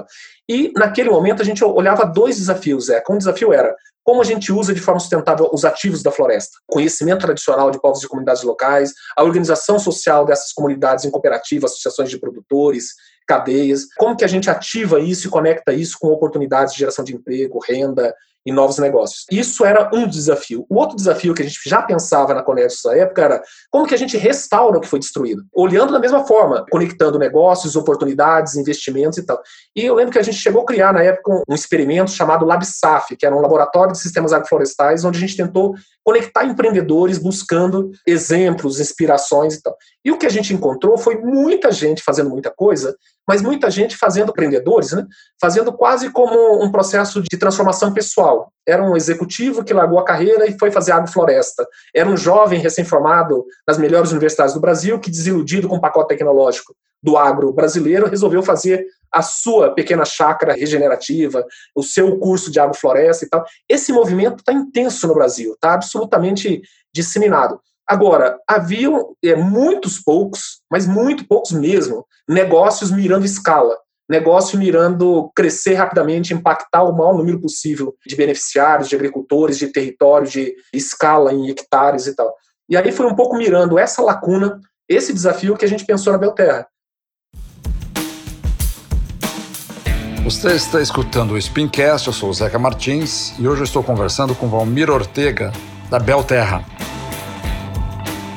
E naquele momento a gente olhava dois desafios. É, um desafio era como a gente usa de forma sustentável os ativos da floresta, conhecimento tradicional de povos e comunidades locais, a organização social dessas comunidades em cooperativas, associações de produtores, cadeias, como que a gente ativa isso e conecta isso com oportunidades de geração de emprego, renda e novos negócios. Isso era um desafio. O outro desafio que a gente já pensava na Conexus na época era como que a gente restaura o que foi destruído, olhando da mesma forma, conectando negócios, oportunidades, investimentos e tal. E eu lembro que a gente chegou a criar na época um experimento chamado LabSAF, que era um laboratório de sistemas agroflorestais, onde a gente tentou conectar empreendedores buscando exemplos, inspirações e tal. E o que a gente encontrou foi muita gente fazendo muita coisa, mas muita gente fazendo empreendedores, né? fazendo quase como um processo de transformação pessoal. Era um executivo que largou a carreira e foi fazer agrofloresta. Era um jovem recém-formado nas melhores universidades do Brasil que, desiludido com o pacote tecnológico do agro brasileiro, resolveu fazer a sua pequena chácara regenerativa, o seu curso de agrofloresta e tal. Esse movimento está intenso no Brasil, está absolutamente disseminado. Agora, haviam é, muitos poucos, mas muito poucos mesmo, negócios mirando escala, negócio mirando crescer rapidamente, impactar o maior número possível de beneficiários, de agricultores, de território, de escala em hectares e tal. E aí foi um pouco mirando essa lacuna, esse desafio que a gente pensou na Belterra. Você está escutando o Spincast, eu sou o Zeca Martins e hoje eu estou conversando com Valmir Ortega, da Belterra.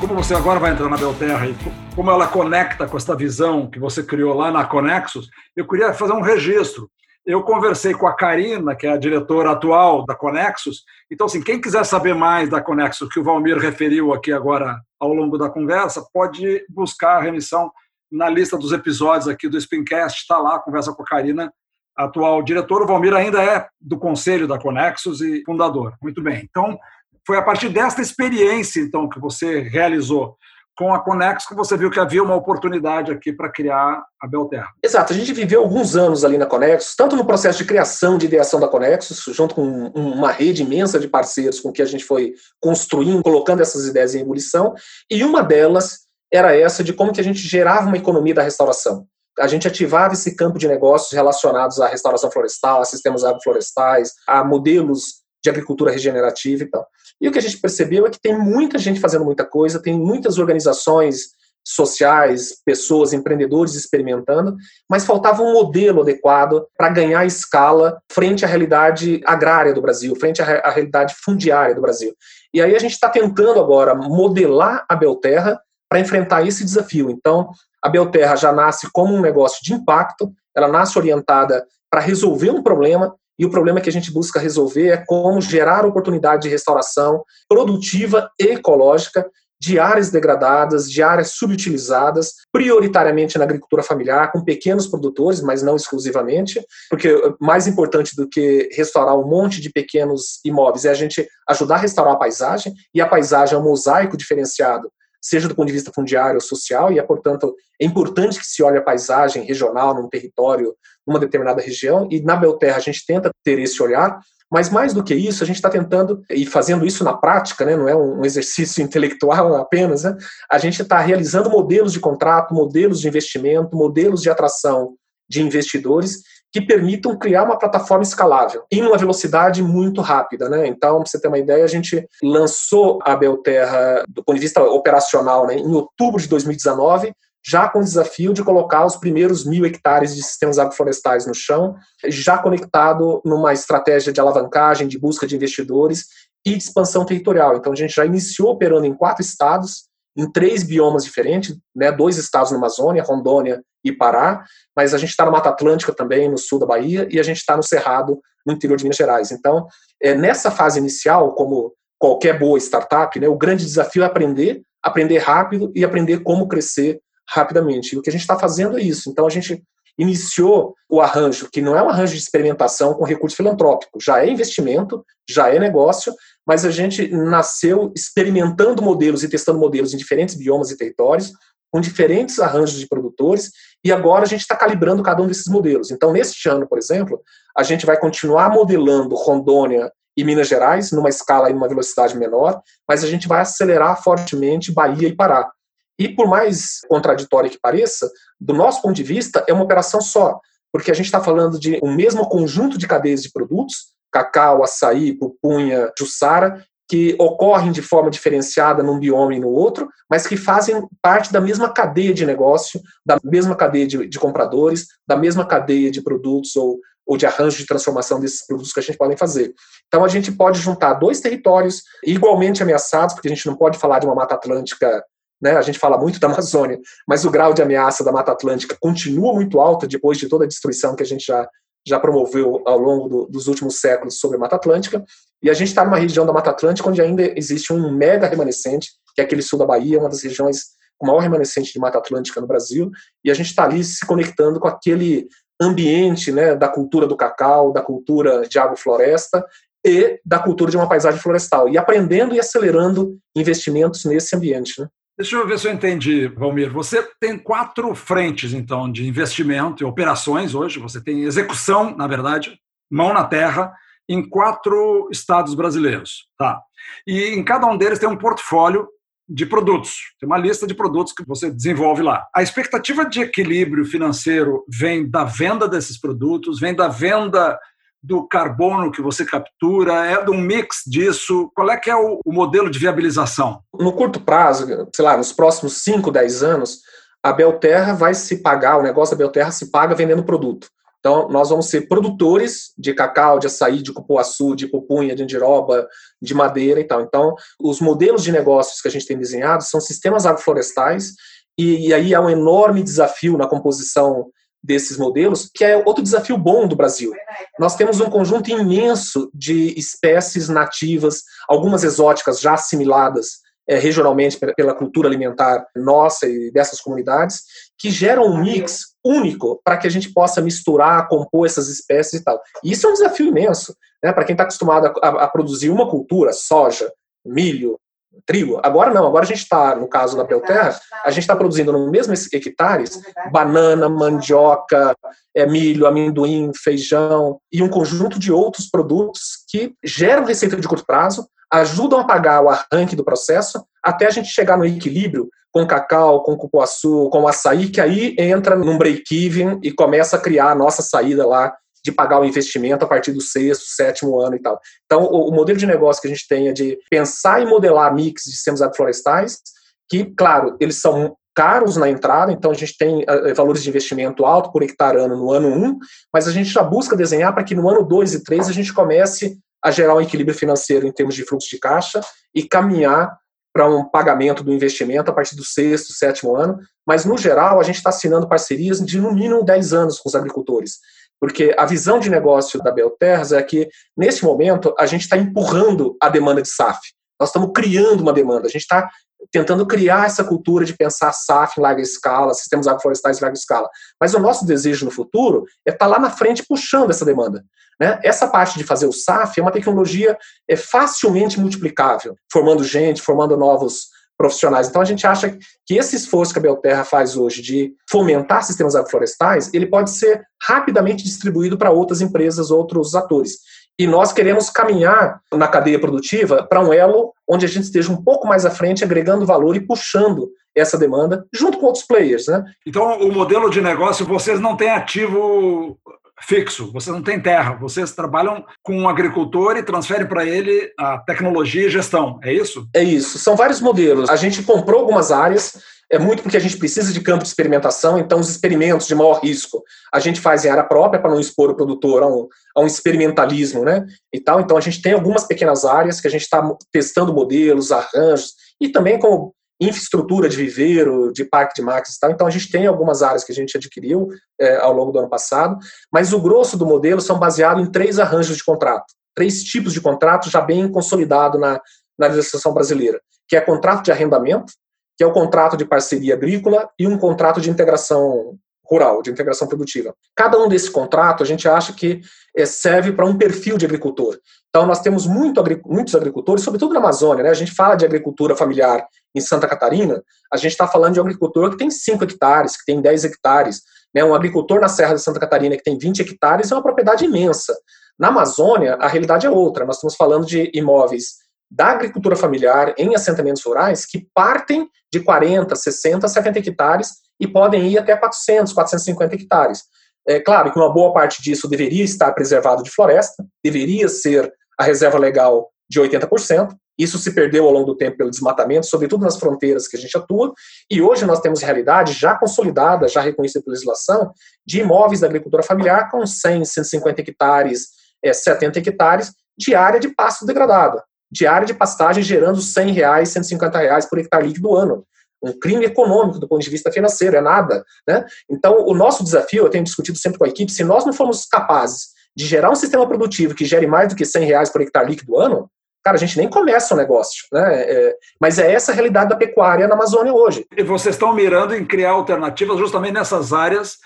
Como você agora vai entrar na Belterra e como ela conecta com esta visão que você criou lá na Conexus, eu queria fazer um registro. Eu conversei com a Karina, que é a diretora atual da Conexus. Então, assim, quem quiser saber mais da Conexus, que o Valmir referiu aqui agora ao longo da conversa, pode buscar a remissão na lista dos episódios aqui do Spincast, está lá, conversa com a Karina, atual diretor. O Valmir ainda é do conselho da Conexus e fundador. Muito bem. Então, foi a partir desta experiência então que você realizou com a Conexus que você viu que havia uma oportunidade aqui para criar a Belterra. Exato, a gente viveu alguns anos ali na Conexus, tanto no processo de criação de ideação da Conexus, junto com uma rede imensa de parceiros com que a gente foi construindo, colocando essas ideias em ebulição, e uma delas era essa de como que a gente gerava uma economia da restauração a gente ativava esse campo de negócios relacionados à restauração florestal, a sistemas agroflorestais, a modelos de agricultura regenerativa e tal. E o que a gente percebeu é que tem muita gente fazendo muita coisa, tem muitas organizações sociais, pessoas, empreendedores experimentando, mas faltava um modelo adequado para ganhar escala frente à realidade agrária do Brasil, frente à, realidade fundiária do Brasil. E aí a gente está tentando agora modelar a Belterra para enfrentar esse desafio. Então, a Belterra já nasce como um negócio de impacto, ela nasce orientada para resolver um problema, e o problema que a gente busca resolver é como gerar oportunidade de restauração produtiva e ecológica de áreas degradadas, de áreas subutilizadas, prioritariamente na agricultura familiar, com pequenos produtores, mas não exclusivamente, porque mais importante do que restaurar um monte de pequenos imóveis é a gente ajudar a restaurar a paisagem, e a paisagem é um mosaico diferenciado seja do ponto de vista fundiário ou social, e é, portanto, é importante que se olhe a paisagem regional num território, numa determinada região, e na Belterra a gente tenta ter esse olhar, mas mais do que isso, a gente está tentando, e fazendo isso na prática, né, não é um exercício intelectual apenas, né, a gente está realizando modelos de contrato, modelos de investimento, modelos de atração de investidores que permitam criar uma plataforma escalável em uma velocidade muito rápida. Né? Então, para você ter uma ideia, a gente lançou a Belterra, do ponto de vista operacional, né, em outubro de 2019, já com o desafio de colocar os primeiros mil hectares de sistemas agroflorestais no chão, já conectado numa estratégia de alavancagem, de busca de investidores e de expansão territorial. Então, a gente já iniciou operando em quatro estados, em três biomas diferentes, né, dois estados na Amazônia, Rondônia e Pará, mas a gente está na Mata Atlântica também, no sul da Bahia, e a gente está no Cerrado, no interior de Minas Gerais. Então, é, nessa fase inicial, como qualquer boa startup, né, o grande desafio é aprender, aprender rápido e aprender como crescer rapidamente. E o que a gente está fazendo é isso. Então, a gente iniciou o arranjo, que não é um arranjo de experimentação com recurso filantrópico, já é investimento, já é negócio, mas a gente nasceu experimentando modelos e testando modelos em diferentes biomas e territórios, com diferentes arranjos de produtores, e agora a gente está calibrando cada um desses modelos. Então, neste ano, por exemplo, a gente vai continuar modelando Rondônia e Minas Gerais, numa escala e numa velocidade menor, mas a gente vai acelerar fortemente Bahia e Pará. E por mais contraditório que pareça, do nosso ponto de vista, é uma operação só, porque a gente está falando de um mesmo conjunto de cadeias de produtos, cacau, açaí, pupunha, jussara, que ocorrem de forma diferenciada num bioma e no outro, mas que fazem parte da mesma cadeia de negócio, da mesma cadeia de, de compradores, da mesma cadeia de produtos ou, ou de arranjo de transformação desses produtos que a gente pode fazer. Então a gente pode juntar dois territórios igualmente ameaçados, porque a gente não pode falar de uma Mata Atlântica né, a gente fala muito da Amazônia, mas o grau de ameaça da Mata Atlântica continua muito alto depois de toda a destruição que a gente já, já promoveu ao longo do, dos últimos séculos sobre a Mata Atlântica. E a gente está numa região da Mata Atlântica onde ainda existe um mega remanescente, que é aquele sul da Bahia, uma das regiões com maior remanescente de Mata Atlântica no Brasil, e a gente está ali se conectando com aquele ambiente né, da cultura do cacau, da cultura de agrofloresta e da cultura de uma paisagem florestal, e aprendendo e acelerando investimentos nesse ambiente. Né? Deixa eu ver se eu entendi, Valmir. Você tem quatro frentes, então, de investimento e operações hoje. Você tem execução, na verdade, mão na terra, em quatro estados brasileiros. Tá? E em cada um deles tem um portfólio de produtos. Tem uma lista de produtos que você desenvolve lá. A expectativa de equilíbrio financeiro vem da venda desses produtos, vem da venda do carbono que você captura, é de um mix disso? Qual é que é o, o modelo de viabilização? No curto prazo, sei lá, nos próximos 5, 10 anos, a Belterra vai se pagar, o negócio da Belterra se paga vendendo produto. Então, nós vamos ser produtores de cacau, de açaí, de cupuaçu, de pupunha, de andiroba, de madeira e tal. Então, os modelos de negócios que a gente tem desenhado são sistemas agroflorestais, e, e aí há um enorme desafio na composição desses modelos, que é outro desafio bom do Brasil. Nós temos um conjunto imenso de espécies nativas, algumas exóticas já assimiladas é, regionalmente pela cultura alimentar nossa e dessas comunidades, que geram um mix único para que a gente possa misturar, compor essas espécies e tal. E isso é um desafio imenso, né? Para quem está acostumado a, a, produzir uma cultura, soja, milho, trigo. Agora não, agora a gente está, no caso da Belterra, a gente está produzindo no mesmo hectares banana, mandioca, é, milho, amendoim, feijão e um conjunto de outros produtos que geram receita de curto prazo, ajudam a pagar o arranque do processo até a gente chegar no equilíbrio com cacau, com cupuaçu, com açaí, que aí entra num break-even e começa a criar a nossa saída lá de pagar o investimento a partir do sexto, sétimo ano e tal. Então, o, o modelo de negócio que a gente tem é de pensar e modelar mix de sistemas agroflorestais, que, claro, eles são caros na entrada, então a gente tem uh, valores de investimento alto por hectare ano no ano 1, mas a gente já busca desenhar para que no ano 2 e 3 a gente comece a gerar um equilíbrio financeiro em termos de fluxo de caixa e caminhar para um pagamento do investimento a partir do sexto, sétimo ano, mas no geral a gente está assinando parcerias de no mínimo 10 anos com os agricultores, porque a visão de negócio da Belterras é que nesse momento a gente está empurrando a demanda de SAF, nós estamos criando uma demanda, a gente está tentando criar essa cultura de pensar SAF em larga escala, sistemas agroflorestais em larga escala. Mas o nosso desejo no futuro é estar tá lá na frente puxando essa demanda. Né? Essa parte de fazer o SAF é uma tecnologia é facilmente multiplicável, formando gente, formando novos profissionais. Então a gente acha que esse esforço que a Belterra faz hoje de fomentar sistemas agroflorestais, ele pode ser rapidamente distribuído para outras empresas, outros atores. E nós queremos caminhar na cadeia produtiva para um elo onde a gente esteja um pouco mais à frente, agregando valor e puxando essa demanda junto com outros players, né? Então, o modelo de negócio, vocês não têm ativo fixo, vocês não têm terra, vocês trabalham com um agricultor e transferem para ele a tecnologia e gestão, é isso? É isso, são vários modelos. A gente comprou algumas áreas, é muito porque a gente precisa de campo de experimentação, então os experimentos de maior risco a gente faz em área própria para não expor o produtor a um, a um experimentalismo, né? E tal. Então a gente tem algumas pequenas áreas que a gente está testando modelos, arranjos, e também com infraestrutura de viveiro, de parque de máquinas e tal. Então, a gente tem algumas áreas que a gente adquiriu é, ao longo do ano passado, mas o grosso do modelo são baseados em três arranjos de contrato, três tipos de contrato já bem consolidado na, na legislação brasileira, que é contrato de arrendamento, que é o contrato de parceria agrícola e um contrato de integração rural, de integração produtiva. Cada um desses contratos, a gente acha que é, serve para um perfil de agricultor. Então, nós temos muito, muitos agricultores, sobretudo na Amazônia, né? a gente fala de agricultura familiar em Santa Catarina, a gente está falando de um agricultor que tem 5 hectares, que tem 10 hectares. Né? Um agricultor na Serra de Santa Catarina que tem 20 hectares é uma propriedade imensa. Na Amazônia, a realidade é outra. Nós estamos falando de imóveis da agricultura familiar em assentamentos rurais que partem de 40, 60, 70 hectares e podem ir até 400, 450 hectares. É claro que uma boa parte disso deveria estar preservado de floresta, deveria ser a reserva legal de 80%. Isso se perdeu ao longo do tempo pelo desmatamento, sobretudo nas fronteiras que a gente atua, e hoje nós temos realidade já consolidada, já reconhecida pela legislação, de imóveis da agricultura familiar com 100, 150 hectares, é, 70 hectares de área de pasto degradado, de área de pastagem gerando 100 reais, 150 reais por hectare líquido ano um crime econômico do ponto de vista financeiro, é nada. Né? Então, o nosso desafio, eu tenho discutido sempre com a equipe, se nós não formos capazes de gerar um sistema produtivo que gere mais do que 100 reais por hectare líquido ano, cara, a gente nem começa o negócio, né? É, mas é essa a realidade da pecuária na Amazônia hoje. E vocês estão mirando em criar alternativas justamente nessas áreas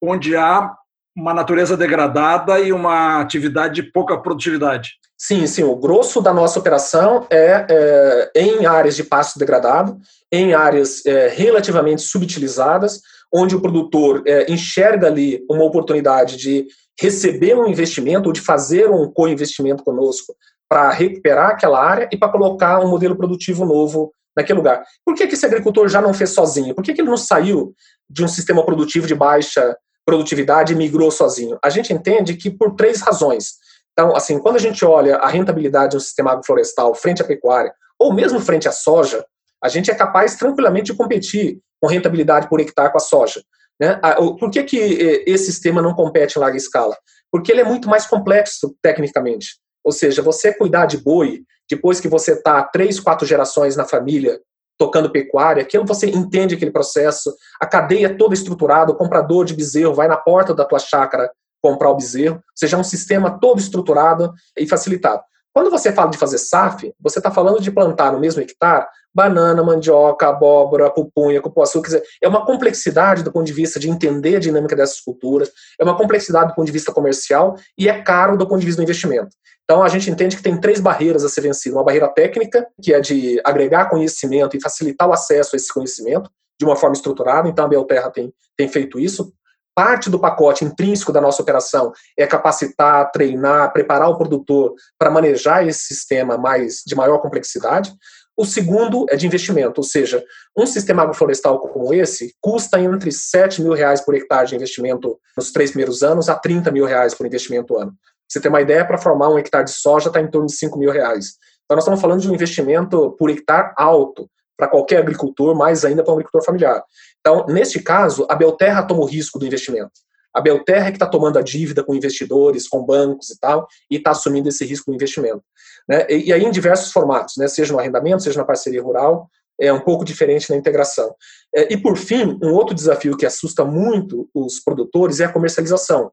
onde há uma natureza degradada e uma atividade de pouca produtividade. Sim, sim. O grosso da nossa operação é, é em áreas de pasto degradado, em áreas é, relativamente subutilizadas, onde o produtor é, enxerga ali uma oportunidade de receber um investimento ou de fazer um co-investimento conosco para recuperar aquela área e para colocar um modelo produtivo novo naquele lugar. Por que, que esse agricultor já não fez sozinho? Por que, que ele não saiu de um sistema produtivo de baixa produtividade e migrou sozinho? A gente entende que por três razões. Então, assim, quando a gente olha a rentabilidade de um sistema agroflorestal frente à pecuária, ou mesmo frente à soja, a gente é capaz tranquilamente de competir com rentabilidade por hectare com a soja. Né? Por que, que eh, esse sistema não compete em larga escala? Porque ele é muito mais complexo tecnicamente. Ou seja, você cuidar de boi, depois que você está três, quatro gerações na família tocando pecuária, aquilo você entende aquele processo, a cadeia toda estruturada, o comprador de bezerro vai na porta da tua chácara comprar o bezerro, ou seja, é um sistema todo estruturado e facilitado. Quando você fala de fazer SAF, você está falando de plantar no mesmo hectare banana, mandioca, abóbora, pupunha, cupuaçu, quer dizer, é uma complexidade do ponto de vista de entender a dinâmica dessas culturas, é uma complexidade do ponto de vista comercial e é caro do ponto de vista do investimento. Então a gente entende que tem três barreiras a ser vencidas. Uma barreira técnica, que é de agregar conhecimento e facilitar o acesso a esse conhecimento de uma forma estruturada. Então a Belterra tem, tem feito isso. Parte do pacote intrínseco da nossa operação é capacitar, treinar, preparar o produtor para manejar esse sistema mais de maior complexidade. O segundo é de investimento, ou seja, um sistema agroflorestal como esse custa entre 7 mil reais por hectare de investimento nos três primeiros anos a 30 mil reais por investimento ano. Você tem uma ideia, para formar um hectare de soja está em torno de 5 mil reais. Então nós estamos falando de um investimento por hectare alto para qualquer agricultor, mais ainda para um agricultor familiar. Então, neste caso, a Belterra toma o risco do investimento. A Belterra é que está tomando a dívida com investidores, com bancos e tal, e está assumindo esse risco do investimento. Né? E, e, aí em diversos formatos, né? seja no arrendamento, seja na parceria rural, é um pouco diferente na integração. É, e por fim, um outro desafio que assusta muito os produtores é a comercialização.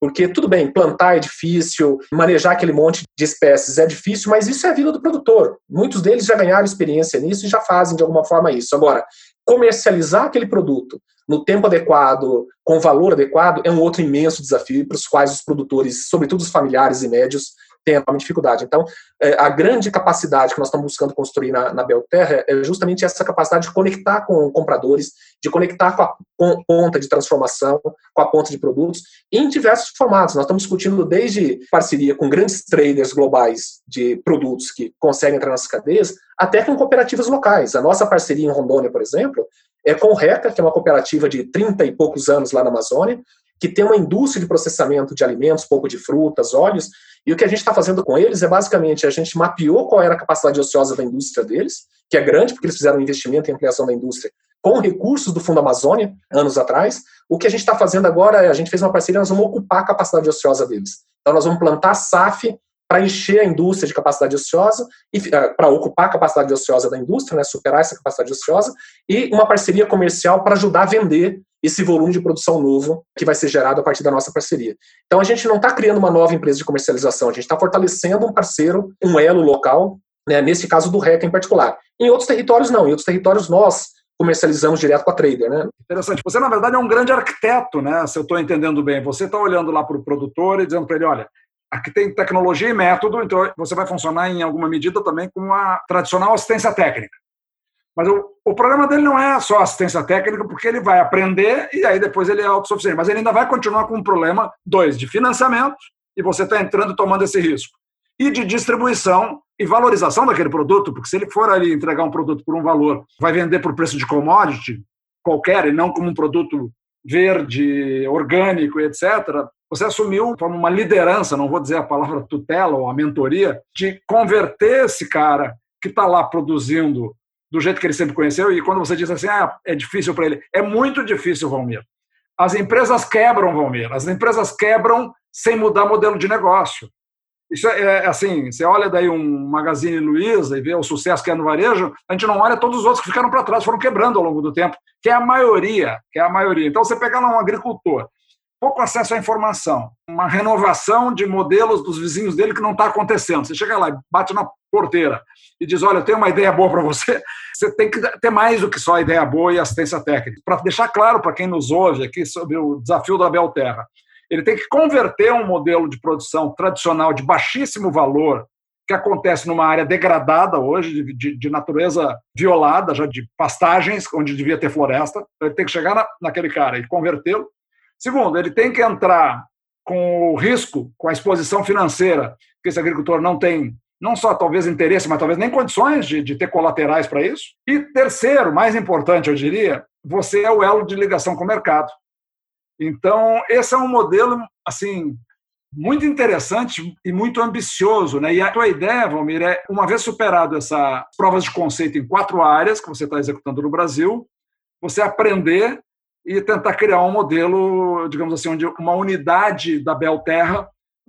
Porque tudo bem, plantar é difícil, manejar aquele monte de espécies é difícil, mas isso é a vida do produtor. Muitos deles já ganharam experiência nisso e já fazem de alguma forma isso. Agora, comercializar aquele produto no tempo adequado, com valor adequado, é um outro imenso desafio para os quais os produtores, sobretudo os familiares e médios, têm enorme dificuldade. Então, é, a grande capacidade que nós estamos buscando construir na, na Belterra é justamente essa capacidade de conectar com compradores, de conectar com a com ponta de transformação, com a ponta de produtos, em diversos formatos. Nós estamos discutindo desde parceria com grandes traders globais de produtos que conseguem entrar nas cadeias, até com cooperativas locais. A nossa parceria em Rondônia, por exemplo, é com Reca, que é uma cooperativa de 30 e poucos anos lá na Amazônia, que tem uma indústria de processamento de alimentos, pouco de frutas, óleos, e o que a gente está fazendo com eles é basicamente a gente mapeou qual era a capacidade ociosa da indústria deles, que é grande, porque eles fizeram um investimento em ampliação da indústria com recursos do Fundo Amazônia, anos atrás. O que a gente está fazendo agora é, a gente fez uma parceria, nós vamos ocupar a capacidade ociosa deles. Então, nós vamos plantar SAF para encher a indústria de capacidade ociosa e uh, para ocupar a capacidade ociosa da indústria, né, superar essa capacidade ociosa e uma parceria comercial para ajudar a vender esse volume de produção novo que vai ser gerado a partir da nossa parceria. Então a gente não está criando uma nova empresa de comercialização, a gente está fortalecendo um parceiro, um elo local, né, nesse caso do REC em particular. Em outros territórios não, em outros territórios nós comercializamos direto com a trader, né? Interessante. Você na verdade é um grande arquiteto, né? Se eu estou entendendo bem, você está olhando lá para o produtor e dizendo para ele, olha, Aqui tem tecnologia e método, então você vai funcionar em alguma medida também com a tradicional assistência técnica. Mas o, o problema dele não é só assistência técnica, porque ele vai aprender e aí depois ele é autossuficiente. Mas ele ainda vai continuar com um problema, dois, de financiamento, e você está entrando tomando esse risco, e de distribuição e valorização daquele produto, porque se ele for ali entregar um produto por um valor, vai vender por preço de commodity qualquer e não como um produto verde, orgânico, etc., você assumiu como uma liderança, não vou dizer a palavra tutela ou a mentoria, de converter esse cara que está lá produzindo do jeito que ele sempre conheceu. E quando você diz assim, ah, é difícil para ele, é muito difícil, Valmir. As empresas quebram, Valmir. As empresas quebram sem mudar modelo de negócio. Isso é, é assim, você olha daí um Magazine Luiza e vê o sucesso que é no varejo, a gente não olha todos os outros que ficaram para trás, foram quebrando ao longo do tempo, que é a maioria, que é a maioria. Então você pega lá um agricultor pouco acesso à informação, uma renovação de modelos dos vizinhos dele que não está acontecendo. Você chega lá bate na porteira e diz: Olha, eu tenho uma ideia boa para você. Você tem que ter mais do que só ideia boa e assistência técnica. Para deixar claro para quem nos ouve aqui sobre o desafio da Belterra, ele tem que converter um modelo de produção tradicional de baixíssimo valor que acontece numa área degradada hoje, de, de, de, natureza violada, já de pastagens, onde devia ter floresta. Então, ele tem que chegar na, naquele cara e convertê-lo. Segundo, ele tem que entrar com o risco, com a exposição financeira, que esse agricultor não tem, não só talvez interesse, mas talvez nem condições de, de ter colaterais para isso. E terceiro, mais importante, eu diria, você é o elo de ligação com o mercado. Então, esse é um modelo, assim, muito interessante e muito ambicioso. Né? E a tua ideia, Valmir, é, uma vez superado essas provas de conceito em quatro áreas que você está executando no Brasil, você aprender e tentar criar um modelo, digamos assim, onde uma unidade da Belterra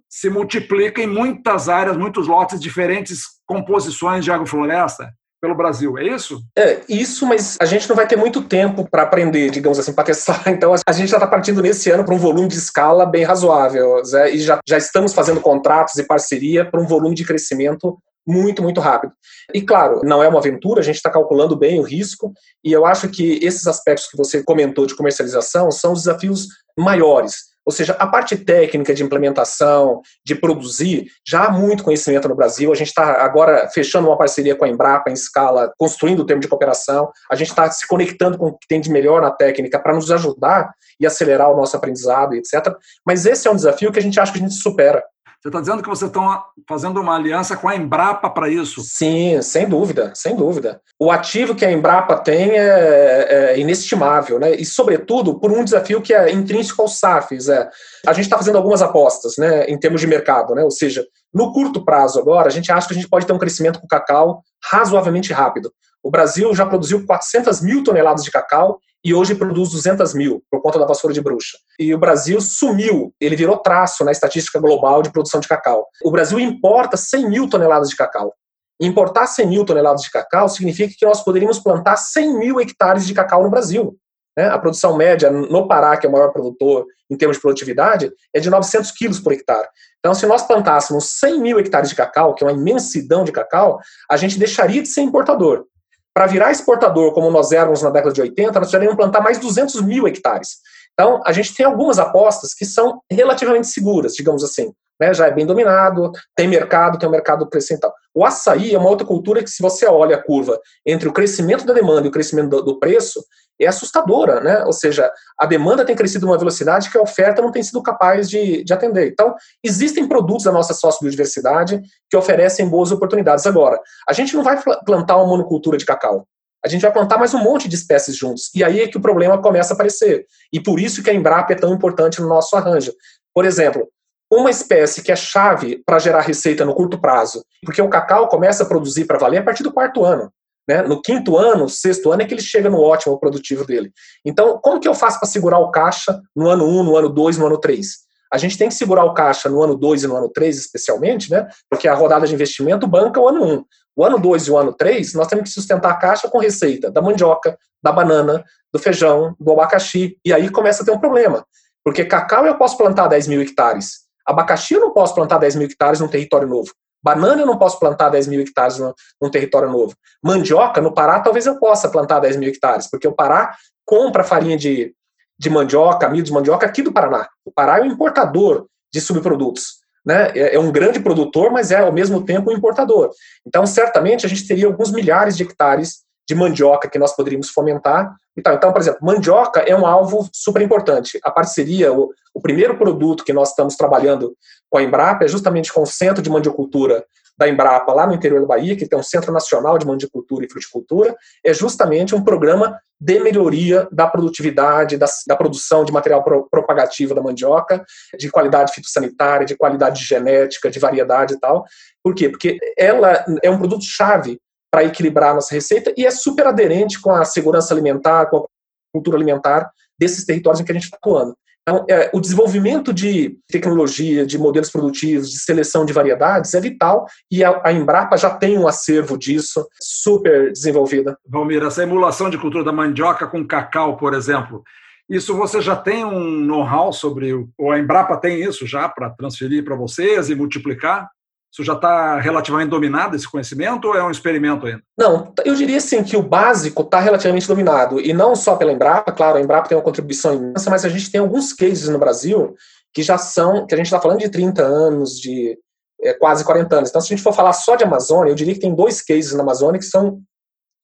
se multiplica em muitas áreas, muitos lotes, diferentes composições de agrofloresta pelo Brasil, é isso? É, isso, mas a gente não vai ter muito tempo para aprender, digamos assim, para testar. Então, a gente já está partindo nesse ano para um volume de escala bem razoável, Zé, e já, já estamos fazendo contratos e parceria para um volume de crescimento muito, muito rápido. E claro, não é uma aventura, a gente está calculando bem o risco, e eu acho que esses aspectos que você comentou de comercialização são os desafios maiores. Ou seja, a parte técnica de implementação, de produzir, já há muito conhecimento no Brasil. A gente está agora fechando uma parceria com a Embrapa em escala, construindo o termo de cooperação. A gente está se conectando com o que tem de melhor na técnica para nos ajudar e acelerar o nosso aprendizado, etc. Mas esse é um desafio que a gente acha que a gente supera. Você está dizendo que vocês estão fazendo uma aliança com a Embrapa para isso? Sim, sem dúvida, sem dúvida. O ativo que a Embrapa tem é, é inestimável, né? E, sobretudo, por um desafio que é intrínseco aos SAFs. É, a gente está fazendo algumas apostas né, em termos de mercado, né? Ou seja, no curto prazo agora, a gente acha que a gente pode ter um crescimento com o cacau razoavelmente rápido. O Brasil já produziu 400 mil toneladas de cacau e hoje produz 200 mil por conta da vassoura de bruxa. E o Brasil sumiu, ele virou traço na estatística global de produção de cacau. O Brasil importa 100 mil toneladas de cacau. Importar 100 mil toneladas de cacau significa que nós poderíamos plantar 100 mil hectares de cacau no Brasil. Né? A produção média no Pará, que é o maior produtor em termos de produtividade, é de 900 quilos por hectare. Então, se nós plantássemos 100 mil hectares de cacau, que é uma imensidão de cacau, a gente deixaria de ser importador. Para virar exportador, como nós éramos na década de 80, nós precisaríamos plantar mais 200 mil hectares. Então, a gente tem algumas apostas que são relativamente seguras, digamos assim. Né? Já é bem dominado, tem mercado, tem um mercado crescente. O açaí é uma outra cultura que, se você olha a curva entre o crescimento da demanda e o crescimento do, do preço, é assustadora, né? Ou seja, a demanda tem crescido uma velocidade que a oferta não tem sido capaz de, de atender. Então, existem produtos da nossa sócio-biodiversidade que oferecem boas oportunidades. Agora, a gente não vai plantar uma monocultura de cacau. A gente vai plantar mais um monte de espécies juntos. E aí é que o problema começa a aparecer. E por isso que a Embrapa é tão importante no nosso arranjo. Por exemplo, uma espécie que é chave para gerar receita no curto prazo, porque o cacau começa a produzir para valer a partir do quarto ano. Né? No quinto ano, sexto ano é que ele chega no ótimo produtivo dele. Então, como que eu faço para segurar o caixa no ano 1, um, no ano 2, no ano 3? A gente tem que segurar o caixa no ano 2 e no ano 3, especialmente, né? porque a rodada de investimento banca o ano 1. Um. O ano 2 e o ano 3, nós temos que sustentar a caixa com receita da mandioca, da banana, do feijão, do abacaxi. E aí começa a ter um problema. Porque cacau eu posso plantar 10 mil hectares. Abacaxi eu não posso plantar 10 mil hectares num território novo. Banana eu não posso plantar 10 mil hectares no, num território novo. Mandioca, no Pará, talvez eu possa plantar 10 mil hectares, porque o Pará compra farinha de, de mandioca, milho de mandioca aqui do Paraná. O Pará é um importador de subprodutos. Né? É, é um grande produtor, mas é ao mesmo tempo um importador. Então, certamente, a gente teria alguns milhares de hectares de mandioca que nós poderíamos fomentar. Então, então, por exemplo, mandioca é um alvo super importante. A parceria, o, o primeiro produto que nós estamos trabalhando com a Embrapa é justamente com o Centro de Mandiocultura da Embrapa, lá no interior da Bahia, que tem um Centro Nacional de Mandicultura e Fruticultura, é justamente um programa de melhoria da produtividade, da, da produção de material pro, propagativo da mandioca, de qualidade fitossanitária, de qualidade genética, de variedade e tal. Por quê? Porque ela é um produto-chave para equilibrar a nossa receita e é super aderente com a segurança alimentar, com a cultura alimentar desses territórios em que a gente está atuando. Então, é, o desenvolvimento de tecnologia, de modelos produtivos, de seleção de variedades é vital e a, a Embrapa já tem um acervo disso super desenvolvida. Valmir, essa emulação de cultura da mandioca com cacau, por exemplo, Isso você já tem um know-how sobre, ou a Embrapa tem isso já para transferir para vocês e multiplicar? Isso já está relativamente dominado, esse conhecimento, ou é um experimento ainda? Não, eu diria sim que o básico está relativamente dominado, e não só pela Embrapa, claro, a Embrapa tem uma contribuição imensa, mas a gente tem alguns cases no Brasil que já são, que a gente está falando de 30 anos, de é, quase 40 anos. Então, se a gente for falar só de Amazônia, eu diria que tem dois cases na Amazônia que são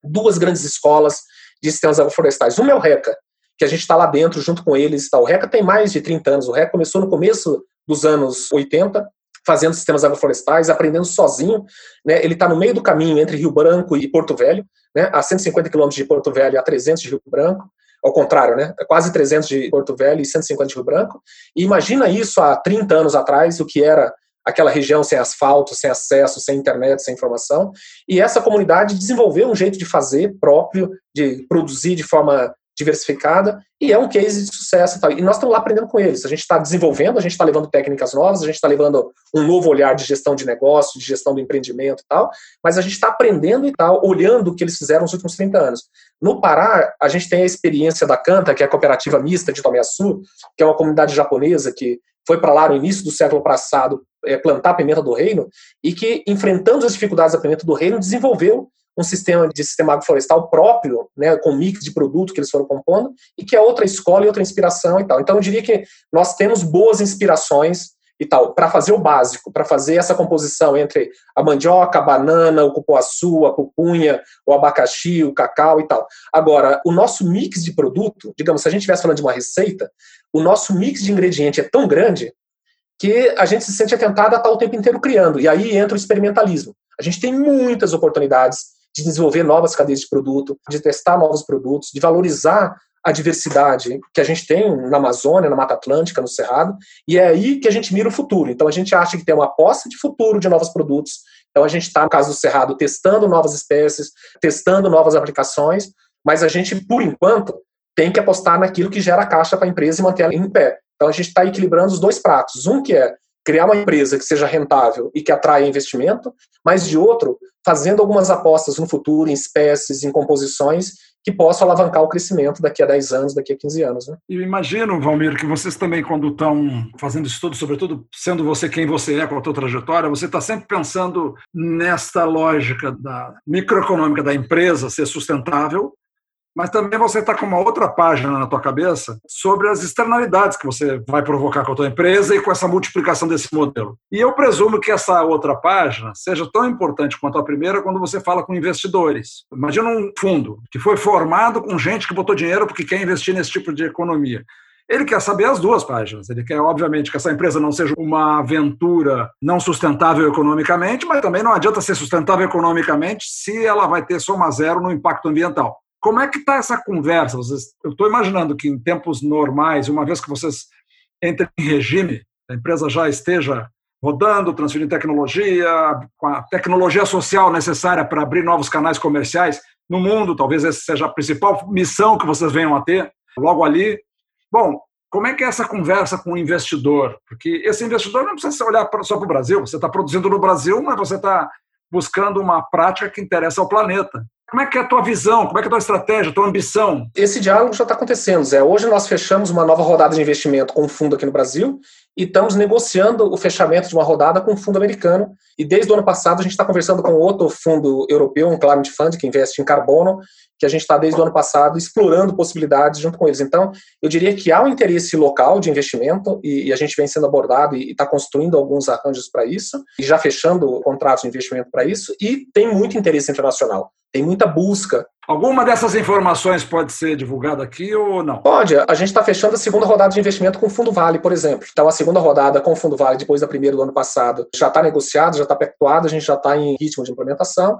duas grandes escolas de sistemas agroflorestais. Uma é o RECA, que a gente está lá dentro junto com eles. Tá? O RECA tem mais de 30 anos. O RECA começou no começo dos anos 80, fazendo sistemas agroflorestais, aprendendo sozinho. Né? Ele está no meio do caminho entre Rio Branco e Porto Velho, né? a 150 quilômetros de Porto Velho e a 300 de Rio Branco ao contrário, né? Quase 300 de Porto Velho e 150 de Rio Branco. E imagina isso há 30 anos atrás, o que era aquela região sem asfalto, sem acesso, sem internet, sem informação. E essa comunidade desenvolveu um jeito de fazer próprio, de produzir de forma diversificada, e é um case de sucesso. E nós estamos lá aprendendo com eles. A gente está desenvolvendo, a gente está levando técnicas novas, a gente está levando um novo olhar de gestão de negócio, de gestão do empreendimento e tal, mas a gente está aprendendo e tal, olhando o que eles fizeram nos últimos 30 anos. No Pará, a gente tem a experiência da Canta, que é a cooperativa mista de Tomiaçu, que é uma comunidade japonesa que foi para lá no início do século passado é, plantar pimenta do reino e que, enfrentando as dificuldades da pimenta do reino, desenvolveu um sistema de sistema agroflorestal próprio, né, com mix de produto que eles foram compondo, e que é outra escola e outra inspiração e tal. Então, eu diria que nós temos boas inspirações e tal, para fazer o básico, para fazer essa composição entre a mandioca, a banana, o cupuaçu, a pupunha, o abacaxi, o cacau e tal. Agora, o nosso mix de produto, digamos, se a gente estivesse falando de uma receita, o nosso mix de ingrediente é tão grande que a gente se sente atentado a estar o tempo inteiro criando. E aí entra o experimentalismo. A gente tem muitas oportunidades de desenvolver novas cadeias de produto, de testar novos produtos, de valorizar a diversidade que a gente tem na Amazônia, na Mata Atlântica, no Cerrado, e é aí que a gente mira o futuro. Então a gente acha que tem uma aposta de futuro de novos produtos. Então a gente está, no caso do Cerrado, testando novas espécies, testando novas aplicações, mas a gente, por enquanto, tem que apostar naquilo que gera caixa para a empresa e manter ela em pé. Então a gente está equilibrando os dois pratos. Um que é criar uma empresa que seja rentável e que atraia investimento, mas de outro, fazendo algumas apostas no futuro em espécies, em composições que possam alavancar o crescimento daqui a 10 anos, daqui a 15 anos. Né? E imagino, Valmir, que vocês também, quando estão fazendo estudo, sobretudo sendo você quem você é, com a sua trajetória, você está sempre pensando nesta lógica da microeconômica da empresa ser sustentável, mas também você está com uma outra página na tua cabeça sobre as externalidades que você vai provocar com a tua empresa e com essa multiplicação desse modelo. E eu presumo que essa outra página seja tão importante quanto a primeira quando você fala com investidores. Imagina um fundo que foi formado com gente que botou dinheiro porque quer investir nesse tipo de economia. Ele quer saber as duas páginas. Ele quer, obviamente, que essa empresa não seja uma aventura não sustentável economicamente, mas também não adianta ser sustentável economicamente se ela vai ter soma zero no impacto ambiental. Como é que está essa conversa? Vocês, eu estou imaginando que em tempos normais, uma vez que vocês entrem em regime, a empresa já esteja rodando, transferindo tecnologia, com a tecnologia social necessária para abrir novos canais comerciais no mundo, talvez essa seja a principal missão que vocês venham a ter logo ali. Bom, como é que é essa conversa com o investidor? Porque esse investidor não precisa olhar só para o Brasil, você está produzindo no Brasil, mas você está buscando uma prática que interessa ao planeta. Como é que é a tua visão? Como é que é a tua estratégia, a tua ambição? Esse diálogo já está acontecendo, Zé. Hoje nós fechamos uma nova rodada de investimento com um fundo aqui no Brasil e estamos negociando o fechamento de uma rodada com um fundo americano. E desde o ano passado a gente está conversando com outro fundo europeu, um Climate Fund, que investe em carbono, que a gente está desde o ano passado explorando possibilidades junto com eles. Então, eu diria que há um interesse local de investimento e, e a gente vem sendo abordado e está construindo alguns arranjos para isso, e já fechando contratos de investimento para isso, e tem muito interesse internacional, tem muita busca. Alguma dessas informações pode ser divulgada aqui ou não? Pode. A gente está fechando a segunda rodada de investimento com o Fundo Vale, por exemplo. Então, a segunda rodada com o Fundo Vale, depois da primeira do ano passado, já está negociada, já está pactuada, a gente já está em ritmo de implementação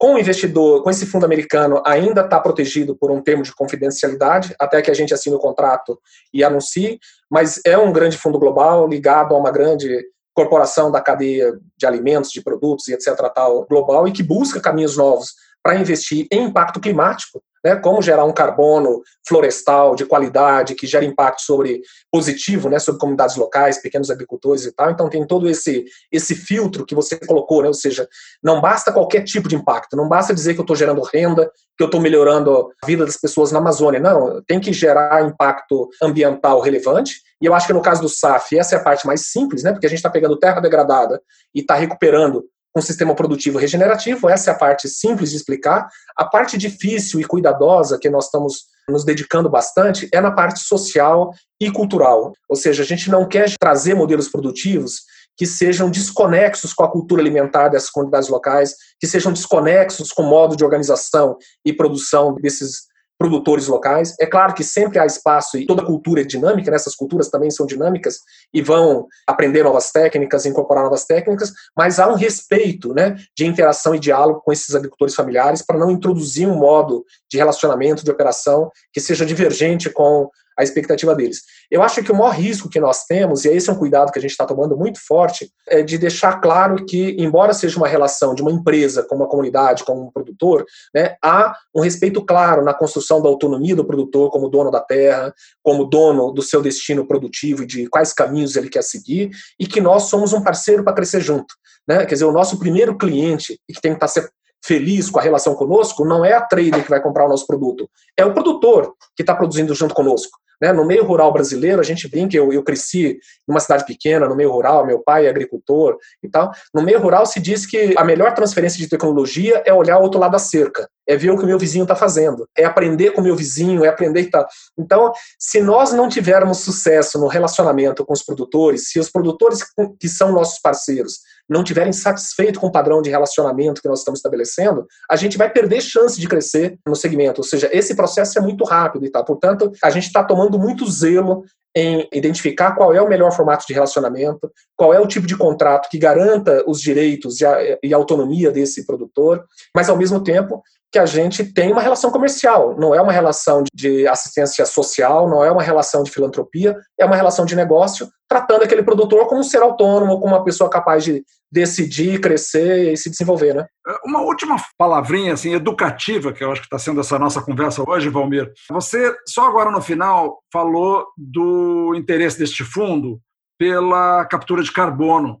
com o investidor, com esse fundo americano, ainda está protegido por um termo de confidencialidade, até que a gente assine o contrato e anuncie, mas é um grande fundo global ligado a uma grande corporação da cadeia de alimentos, de produtos e etc. tal global e que busca caminhos novos para investir em impacto climático. né, como gerar um carbono florestal de qualidade que gera impacto sobre positivo, né, sobre comunidades locais, pequenos agricultores e tal. Então tem todo esse esse filtro que você colocou, né, ou seja, não basta qualquer tipo de impacto, não basta dizer que eu estou gerando renda, que eu estou melhorando a vida das pessoas na Amazônia, não, tem que gerar impacto ambiental relevante. E eu acho que no caso do SAF essa é a parte mais simples, né, porque a gente está pegando terra degradada e está recuperando um sistema produtivo regenerativo, essa é a parte simples de explicar. A parte difícil e cuidadosa que nós estamos nos dedicando bastante é na parte social e cultural. Ou seja, a gente não quer trazer modelos produtivos que sejam desconexos com a cultura alimentar dessas comunidades locais, que sejam desconexos com o modo de organização e produção desses produtores locais. É claro que sempre há espaço e toda cultura é dinâmica, né? essas culturas também são dinâmicas e vão aprender novas técnicas, incorporar novas técnicas, mas há um respeito né, de interação e diálogo com esses agricultores familiares para não introduzir um modo de relacionamento, de operação que seja divergente com a expectativa deles. Eu acho que o maior risco que nós temos, e esse é um cuidado que a gente está tomando muito forte, é de deixar claro que, embora seja uma relação de uma empresa com uma comunidade, com um produtor, né, há um respeito claro na construção da autonomia do produtor como dono da terra, como dono do seu destino produtivo e de quais caminhos ele quer seguir, e que nós somos um parceiro para crescer junto. Né? Quer dizer, o nosso primeiro cliente, que tem que estar tá feliz com a relação conosco, não é a trader que vai comprar o nosso produto, é o produtor que está produzindo junto conosco. Né? No meio rural brasileiro, a gente brinca, eu, eu cresci numa cidade pequena, no meio rural, meu pai é agricultor e tal. No meio rural se diz que a melhor transferência de tecnologia é olhar o outro lado da cerca, é ver o que o meu vizinho está fazendo, é aprender com o meu vizinho, é aprender que tá. Então, se nós não tivermos sucesso no relacionamento com os produtores, se os produtores que são nossos parceiros não tiverem satisfeito com o padrão de relacionamento que nós estamos estabelecendo, a gente vai perder chance de crescer no segmento. Ou seja, esse processo é muito rápido e tal. Portanto, a gente está tomando muito zelo em identificar qual é o melhor formato de relacionamento, qual é o tipo de contrato que garanta os direitos e a, e autonomia desse produtor, mas ao mesmo tempo que a gente tem uma relação comercial, não é uma relação de assistência social, não é uma relação de filantropia, é uma relação de negócio, tratando aquele produtor como um ser autônomo, como uma pessoa capaz de decidir, crescer e se desenvolver, né? Uma última palavrinha assim educativa que eu acho que está sendo essa nossa conversa hoje, Valmir. Você só agora no final falou do interesse deste fundo pela captura de carbono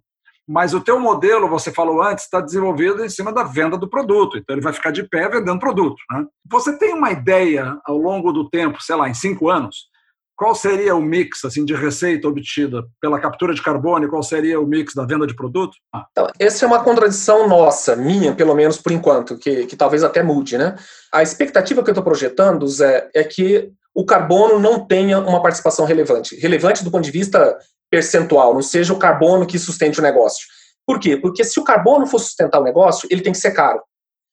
mas o teu modelo, você falou antes, está desenvolvido em cima da venda do produto. Então ele vai ficar de pé vendendo produto. Né? Você tem uma ideia ao longo do tempo, sei lá, em cinco anos, qual seria o mix assim de receita obtida pela captura de carbono e qual seria o mix da venda de produto? Ah. Então, essa é uma contradição nossa, minha, pelo menos por enquanto, que, que talvez até mude. Né? A expectativa que eu estou projetando, Zé, é que o carbono não tenha uma participação relevante. Relevante do ponto de vista percentual, não seja o carbono que sustente o negócio. Por quê? Porque se o carbono for sustentar o negócio, ele tem que ser caro.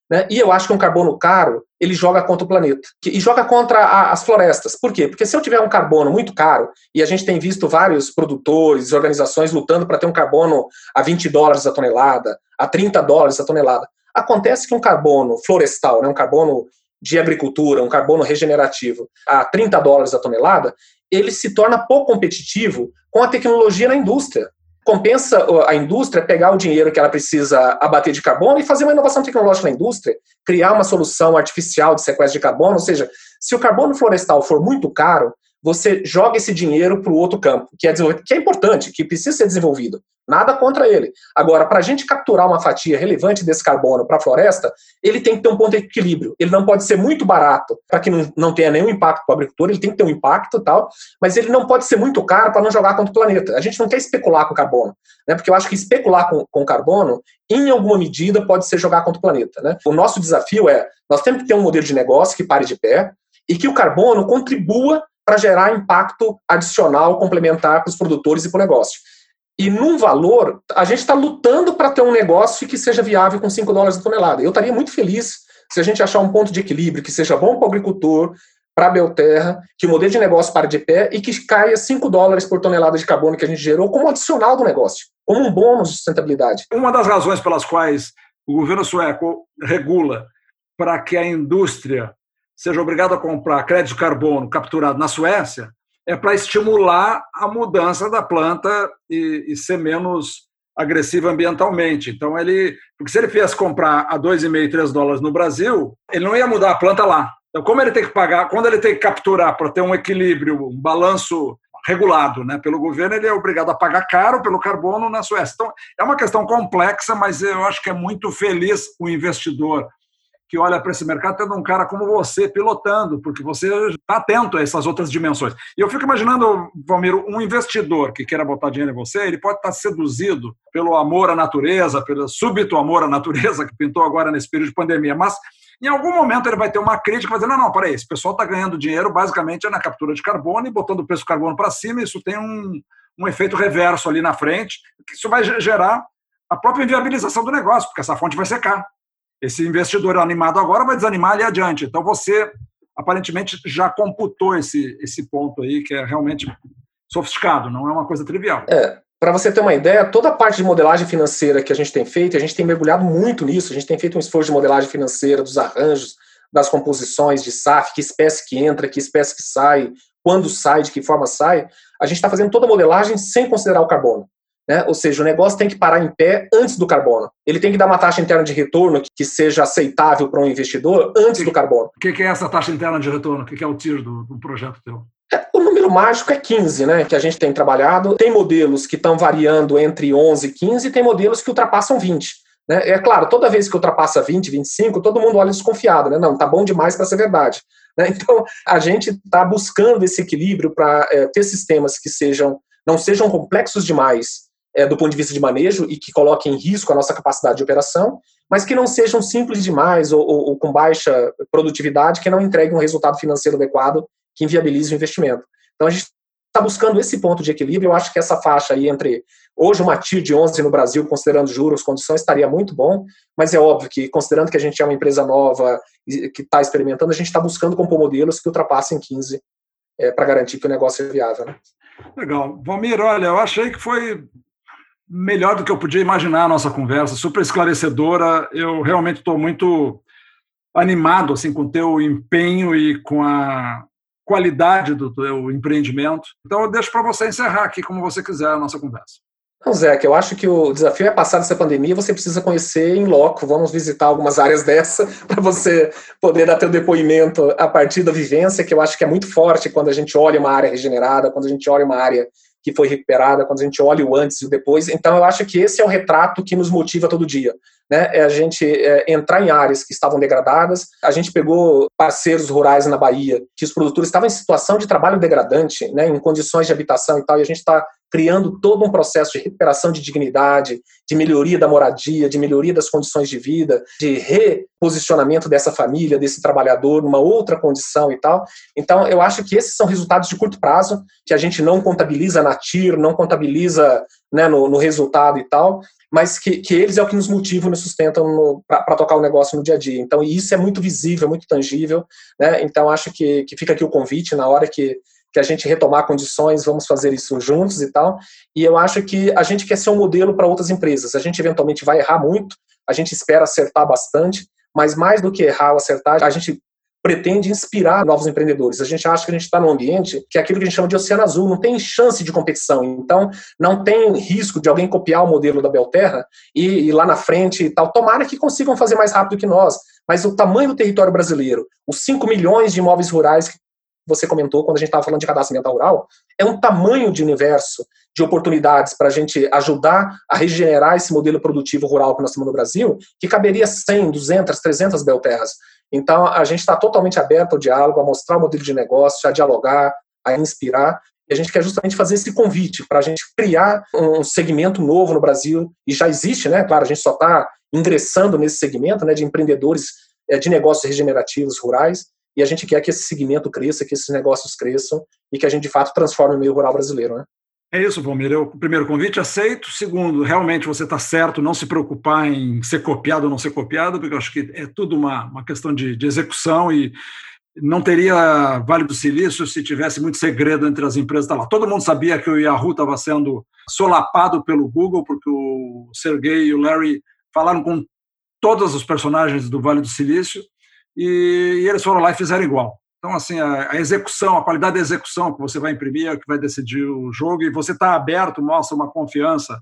Né? E eu acho que um carbono caro, ele joga contra o planeta. E joga contra a, as florestas. Por quê? Porque se eu tiver um carbono muito caro, e a gente tem visto vários produtores, organizações lutando para ter um carbono a 20 dólares a tonelada, a 30 dólares a tonelada. Acontece que um carbono florestal, né, um carbono de agricultura, um carbono regenerativo, a 30 dólares a tonelada, ele se torna pouco competitivo com a tecnologia na indústria. Compensa a indústria pegar o dinheiro que ela precisa abater de carbono e fazer uma inovação tecnológica na indústria, criar uma solução artificial de sequestro de carbono. Ou seja, se o carbono florestal for muito caro, você joga esse dinheiro para o outro campo, que é, que é importante, que precisa ser desenvolvido. Nada contra ele. Agora, para a gente capturar uma fatia relevante desse carbono para a floresta, ele tem que ter um ponto de equilíbrio. Ele não pode ser muito barato para que não, não tenha nenhum impacto para o agricultor, ele tem que ter um impacto tal, mas ele não pode ser muito caro para não jogar contra o planeta. A gente não quer especular com carbono, né? porque eu acho que especular com, com carbono, em alguma medida, pode ser jogar contra o planeta. Né? O nosso desafio é, nós temos que ter um modelo de negócio que pare de pé e que o carbono contribua para gerar impacto adicional, complementar para os produtores e para o negócio. E num valor, a gente está lutando para ter um negócio que seja viável com 5 dólares a tonelada. Eu estaria muito feliz se a gente achar um ponto de equilíbrio que seja bom para o agricultor, para a Belterra, que o modelo de negócio pare de pé e que caia 5 dólares por tonelada de carbono que a gente gerou como adicional do negócio, como um bônus de sustentabilidade. Uma das razões pelas quais o governo sueco regula para que a indústria seja obrigada a comprar crédito de carbono capturado na Suécia é para estimular a mudança da planta e, e, ser menos agressiva ambientalmente. Então, ele. Porque se ele viesse comprar a 2,5, 3 dólares no Brasil, ele não ia mudar a planta lá. Então, como ele tem que pagar, quando ele tem que capturar para ter um equilíbrio, um balanço regulado né, pelo governo, ele é obrigado a pagar caro pelo carbono na Suécia. Então, é uma questão complexa, mas eu acho que é muito feliz o investidor que olha para esse mercado tendo um cara como você pilotando, porque você está atento a essas outras dimensões. E eu fico imaginando, Valmiro, um investidor que queira botar dinheiro em você, ele pode estar seduzido pelo amor à natureza, pelo súbito amor à natureza que pintou agora nesse período de pandemia, mas em algum momento ele vai ter uma crítica, vai dizer, não, não, peraí, esse pessoal está ganhando dinheiro basicamente na captura de carbono e botando o preço do carbono para cima, isso tem um, um efeito reverso ali na frente, que isso vai gerar a própria inviabilização do negócio, porque essa fonte vai secar. Esse investidor animado agora vai desanimar ali adiante. Então você aparentemente já computou esse, esse ponto aí, que é realmente sofisticado, não é uma coisa trivial. É, para você ter uma ideia, toda a parte de modelagem financeira que a gente tem feito, a gente tem mergulhado muito nisso, a gente tem feito um esforço de modelagem financeira dos arranjos, das composições de SAF, que espécie que entra, que espécie que sai, quando sai, de que forma sai. A gente está fazendo toda a modelagem sem considerar o carbono. Né? Ou seja, o negócio tem que parar em pé antes do carbono. Ele tem que dar uma taxa interna de retorno que, seja aceitável para um investidor antes que, do carbono. O que, que, é essa taxa interna de retorno? O que, que é o tiro do, do projeto teu? É, o número mágico é 15, né? Que a gente tem trabalhado. Tem modelos que estão variando entre 11 e 15, e tem modelos que ultrapassam 20. Né? É claro, toda vez que ultrapassa 20, 25, todo mundo olha desconfiado, né? Não, tá bom demais para ser verdade. Né? Então, a gente está buscando esse equilíbrio para é, ter sistemas que sejam não sejam complexos demais é, do ponto de vista de manejo e que coloquem em risco a nossa capacidade de operação, mas que não sejam simples demais ou, ou, ou com baixa produtividade, que não entreguem um resultado financeiro adequado que inviabilize o investimento. Então a gente está buscando esse ponto de equilíbrio. Eu acho que essa faixa aí entre hoje uma TIR de 11 no Brasil, considerando juros, condições, estaria muito bom, mas é óbvio que, considerando que a gente é uma empresa nova que está experimentando, a gente está buscando compor modelos que ultrapassem 15 é, para garantir que o negócio é viável. Né? Legal. Valmir, olha, eu achei que foi melhor do que eu podia imaginar a nossa conversa, super esclarecedora. Eu realmente estou muito animado assim com o teu empenho e com a qualidade do teu empreendimento. Então eu deixo para você encerrar aqui como você quiser a nossa conversa. Zé, que eu acho que o desafio é passar dessa pandemia, você precisa conhecer em loco, vamos visitar algumas áreas dessa para você poder dar teu depoimento a partir da vivência, que eu acho que é muito forte quando a gente olha uma área regenerada, quando a gente olha uma área que foi recuperada, quando a gente olha o antes e o depois. Então, eu acho que esse é o retrato que nos motiva todo dia. Né? É a gente é, entrar em áreas que estavam degradadas. A gente pegou parceiros rurais na Bahia, que os produtores estavam em situação de trabalho degradante, né? em condições de habitação e tal, e a gente está criando todo um processo de recuperação de dignidade, de melhoria da moradia, de melhoria das condições de vida, de reposicionamento dessa família, desse trabalhador numa outra condição e tal. Então, eu acho que esses são resultados de curto prazo, que a gente não contabiliza na TIR, não contabiliza né, no, no resultado e tal, mas que, que eles é o que nos motivam, nos sustentam para tocar o negócio no dia a dia. Então, isso é muito visível, muito tangível. Né? Então, acho que, que fica aqui o convite na hora que que a gente retomar condições, vamos fazer isso juntos e tal. E eu acho que a gente quer ser um modelo para outras empresas. A gente eventualmente vai errar muito, a gente espera acertar bastante, mas mais do que errar ou acertar, a gente pretende inspirar novos empreendedores. A gente acha que a gente está num ambiente que é aquilo que a gente chama de oceano azul, não tem chance de competição. Então, não tem risco de alguém copiar o modelo da Belterra e ir lá na frente e tal. Tomara que consigam fazer mais rápido que nós. Mas o tamanho do território brasileiro, os 5 milhões de imóveis rurais que você comentou quando a gente estava falando de cadastro ambiental rural, é um tamanho de universo de oportunidades para a gente ajudar a regenerar esse modelo produtivo rural que nós temos no Brasil, que caberia 100, 200, 300 belterras. Então, a gente está totalmente aberto ao diálogo, a mostrar o modelo de negócio, a dialogar, a inspirar, e a gente quer justamente fazer esse convite para a gente criar um segmento novo no Brasil, e já existe, né? Claro, a gente só está ingressando nesse segmento né, de empreendedores eh, de negócios regenerativos rurais, e a gente quer que esse segmento cresça, que esses negócios cresçam e que a gente de fato transforme o meio rural brasileiro, né? É isso, Valmir. Eu, primeiro, convite aceito. Segundo, realmente você está certo, não se preocupar em ser copiado ou não ser copiado, porque eu acho que é tudo uma, uma questão de, de execução e não teria Vale do Silício se tivesse muito segredo entre as empresas. Tá lá. Todo mundo sabia que o Yahoo estava sendo solapado pelo Google, porque o Sergey e o Larry falaram com todos os personagens do Vale do Silício e, e eles foram lá e fizeram igual. Então, assim, a, a, execução, a qualidade da execução que você vai imprimir é o que vai decidir o jogo e você está aberto, mostra uma confiança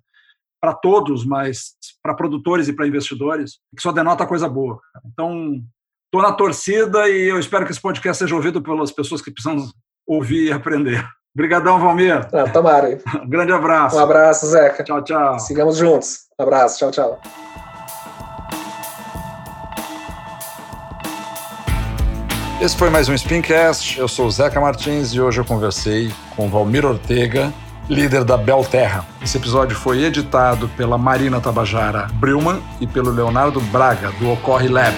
para todos, mas para produtores e para investidores, que só denota coisa boa. Então, Estou na torcida e eu espero que esse podcast seja ouvido pelas pessoas que precisam ouvir e aprender. Obrigadão, Valmir. Ah, tomara. Um grande abraço. Um abraço, Zeca. Tchau, tchau. Sigamos juntos. Um abraço. Tchau, tchau. Esse foi mais um Spincast. Eu sou o Zeca Martins e hoje eu conversei com Valmir Ortega, líder da Belterra. Esse episódio foi editado pela Marina Tabajara Brilman e pelo Leonardo Braga, do Ocorre Lab.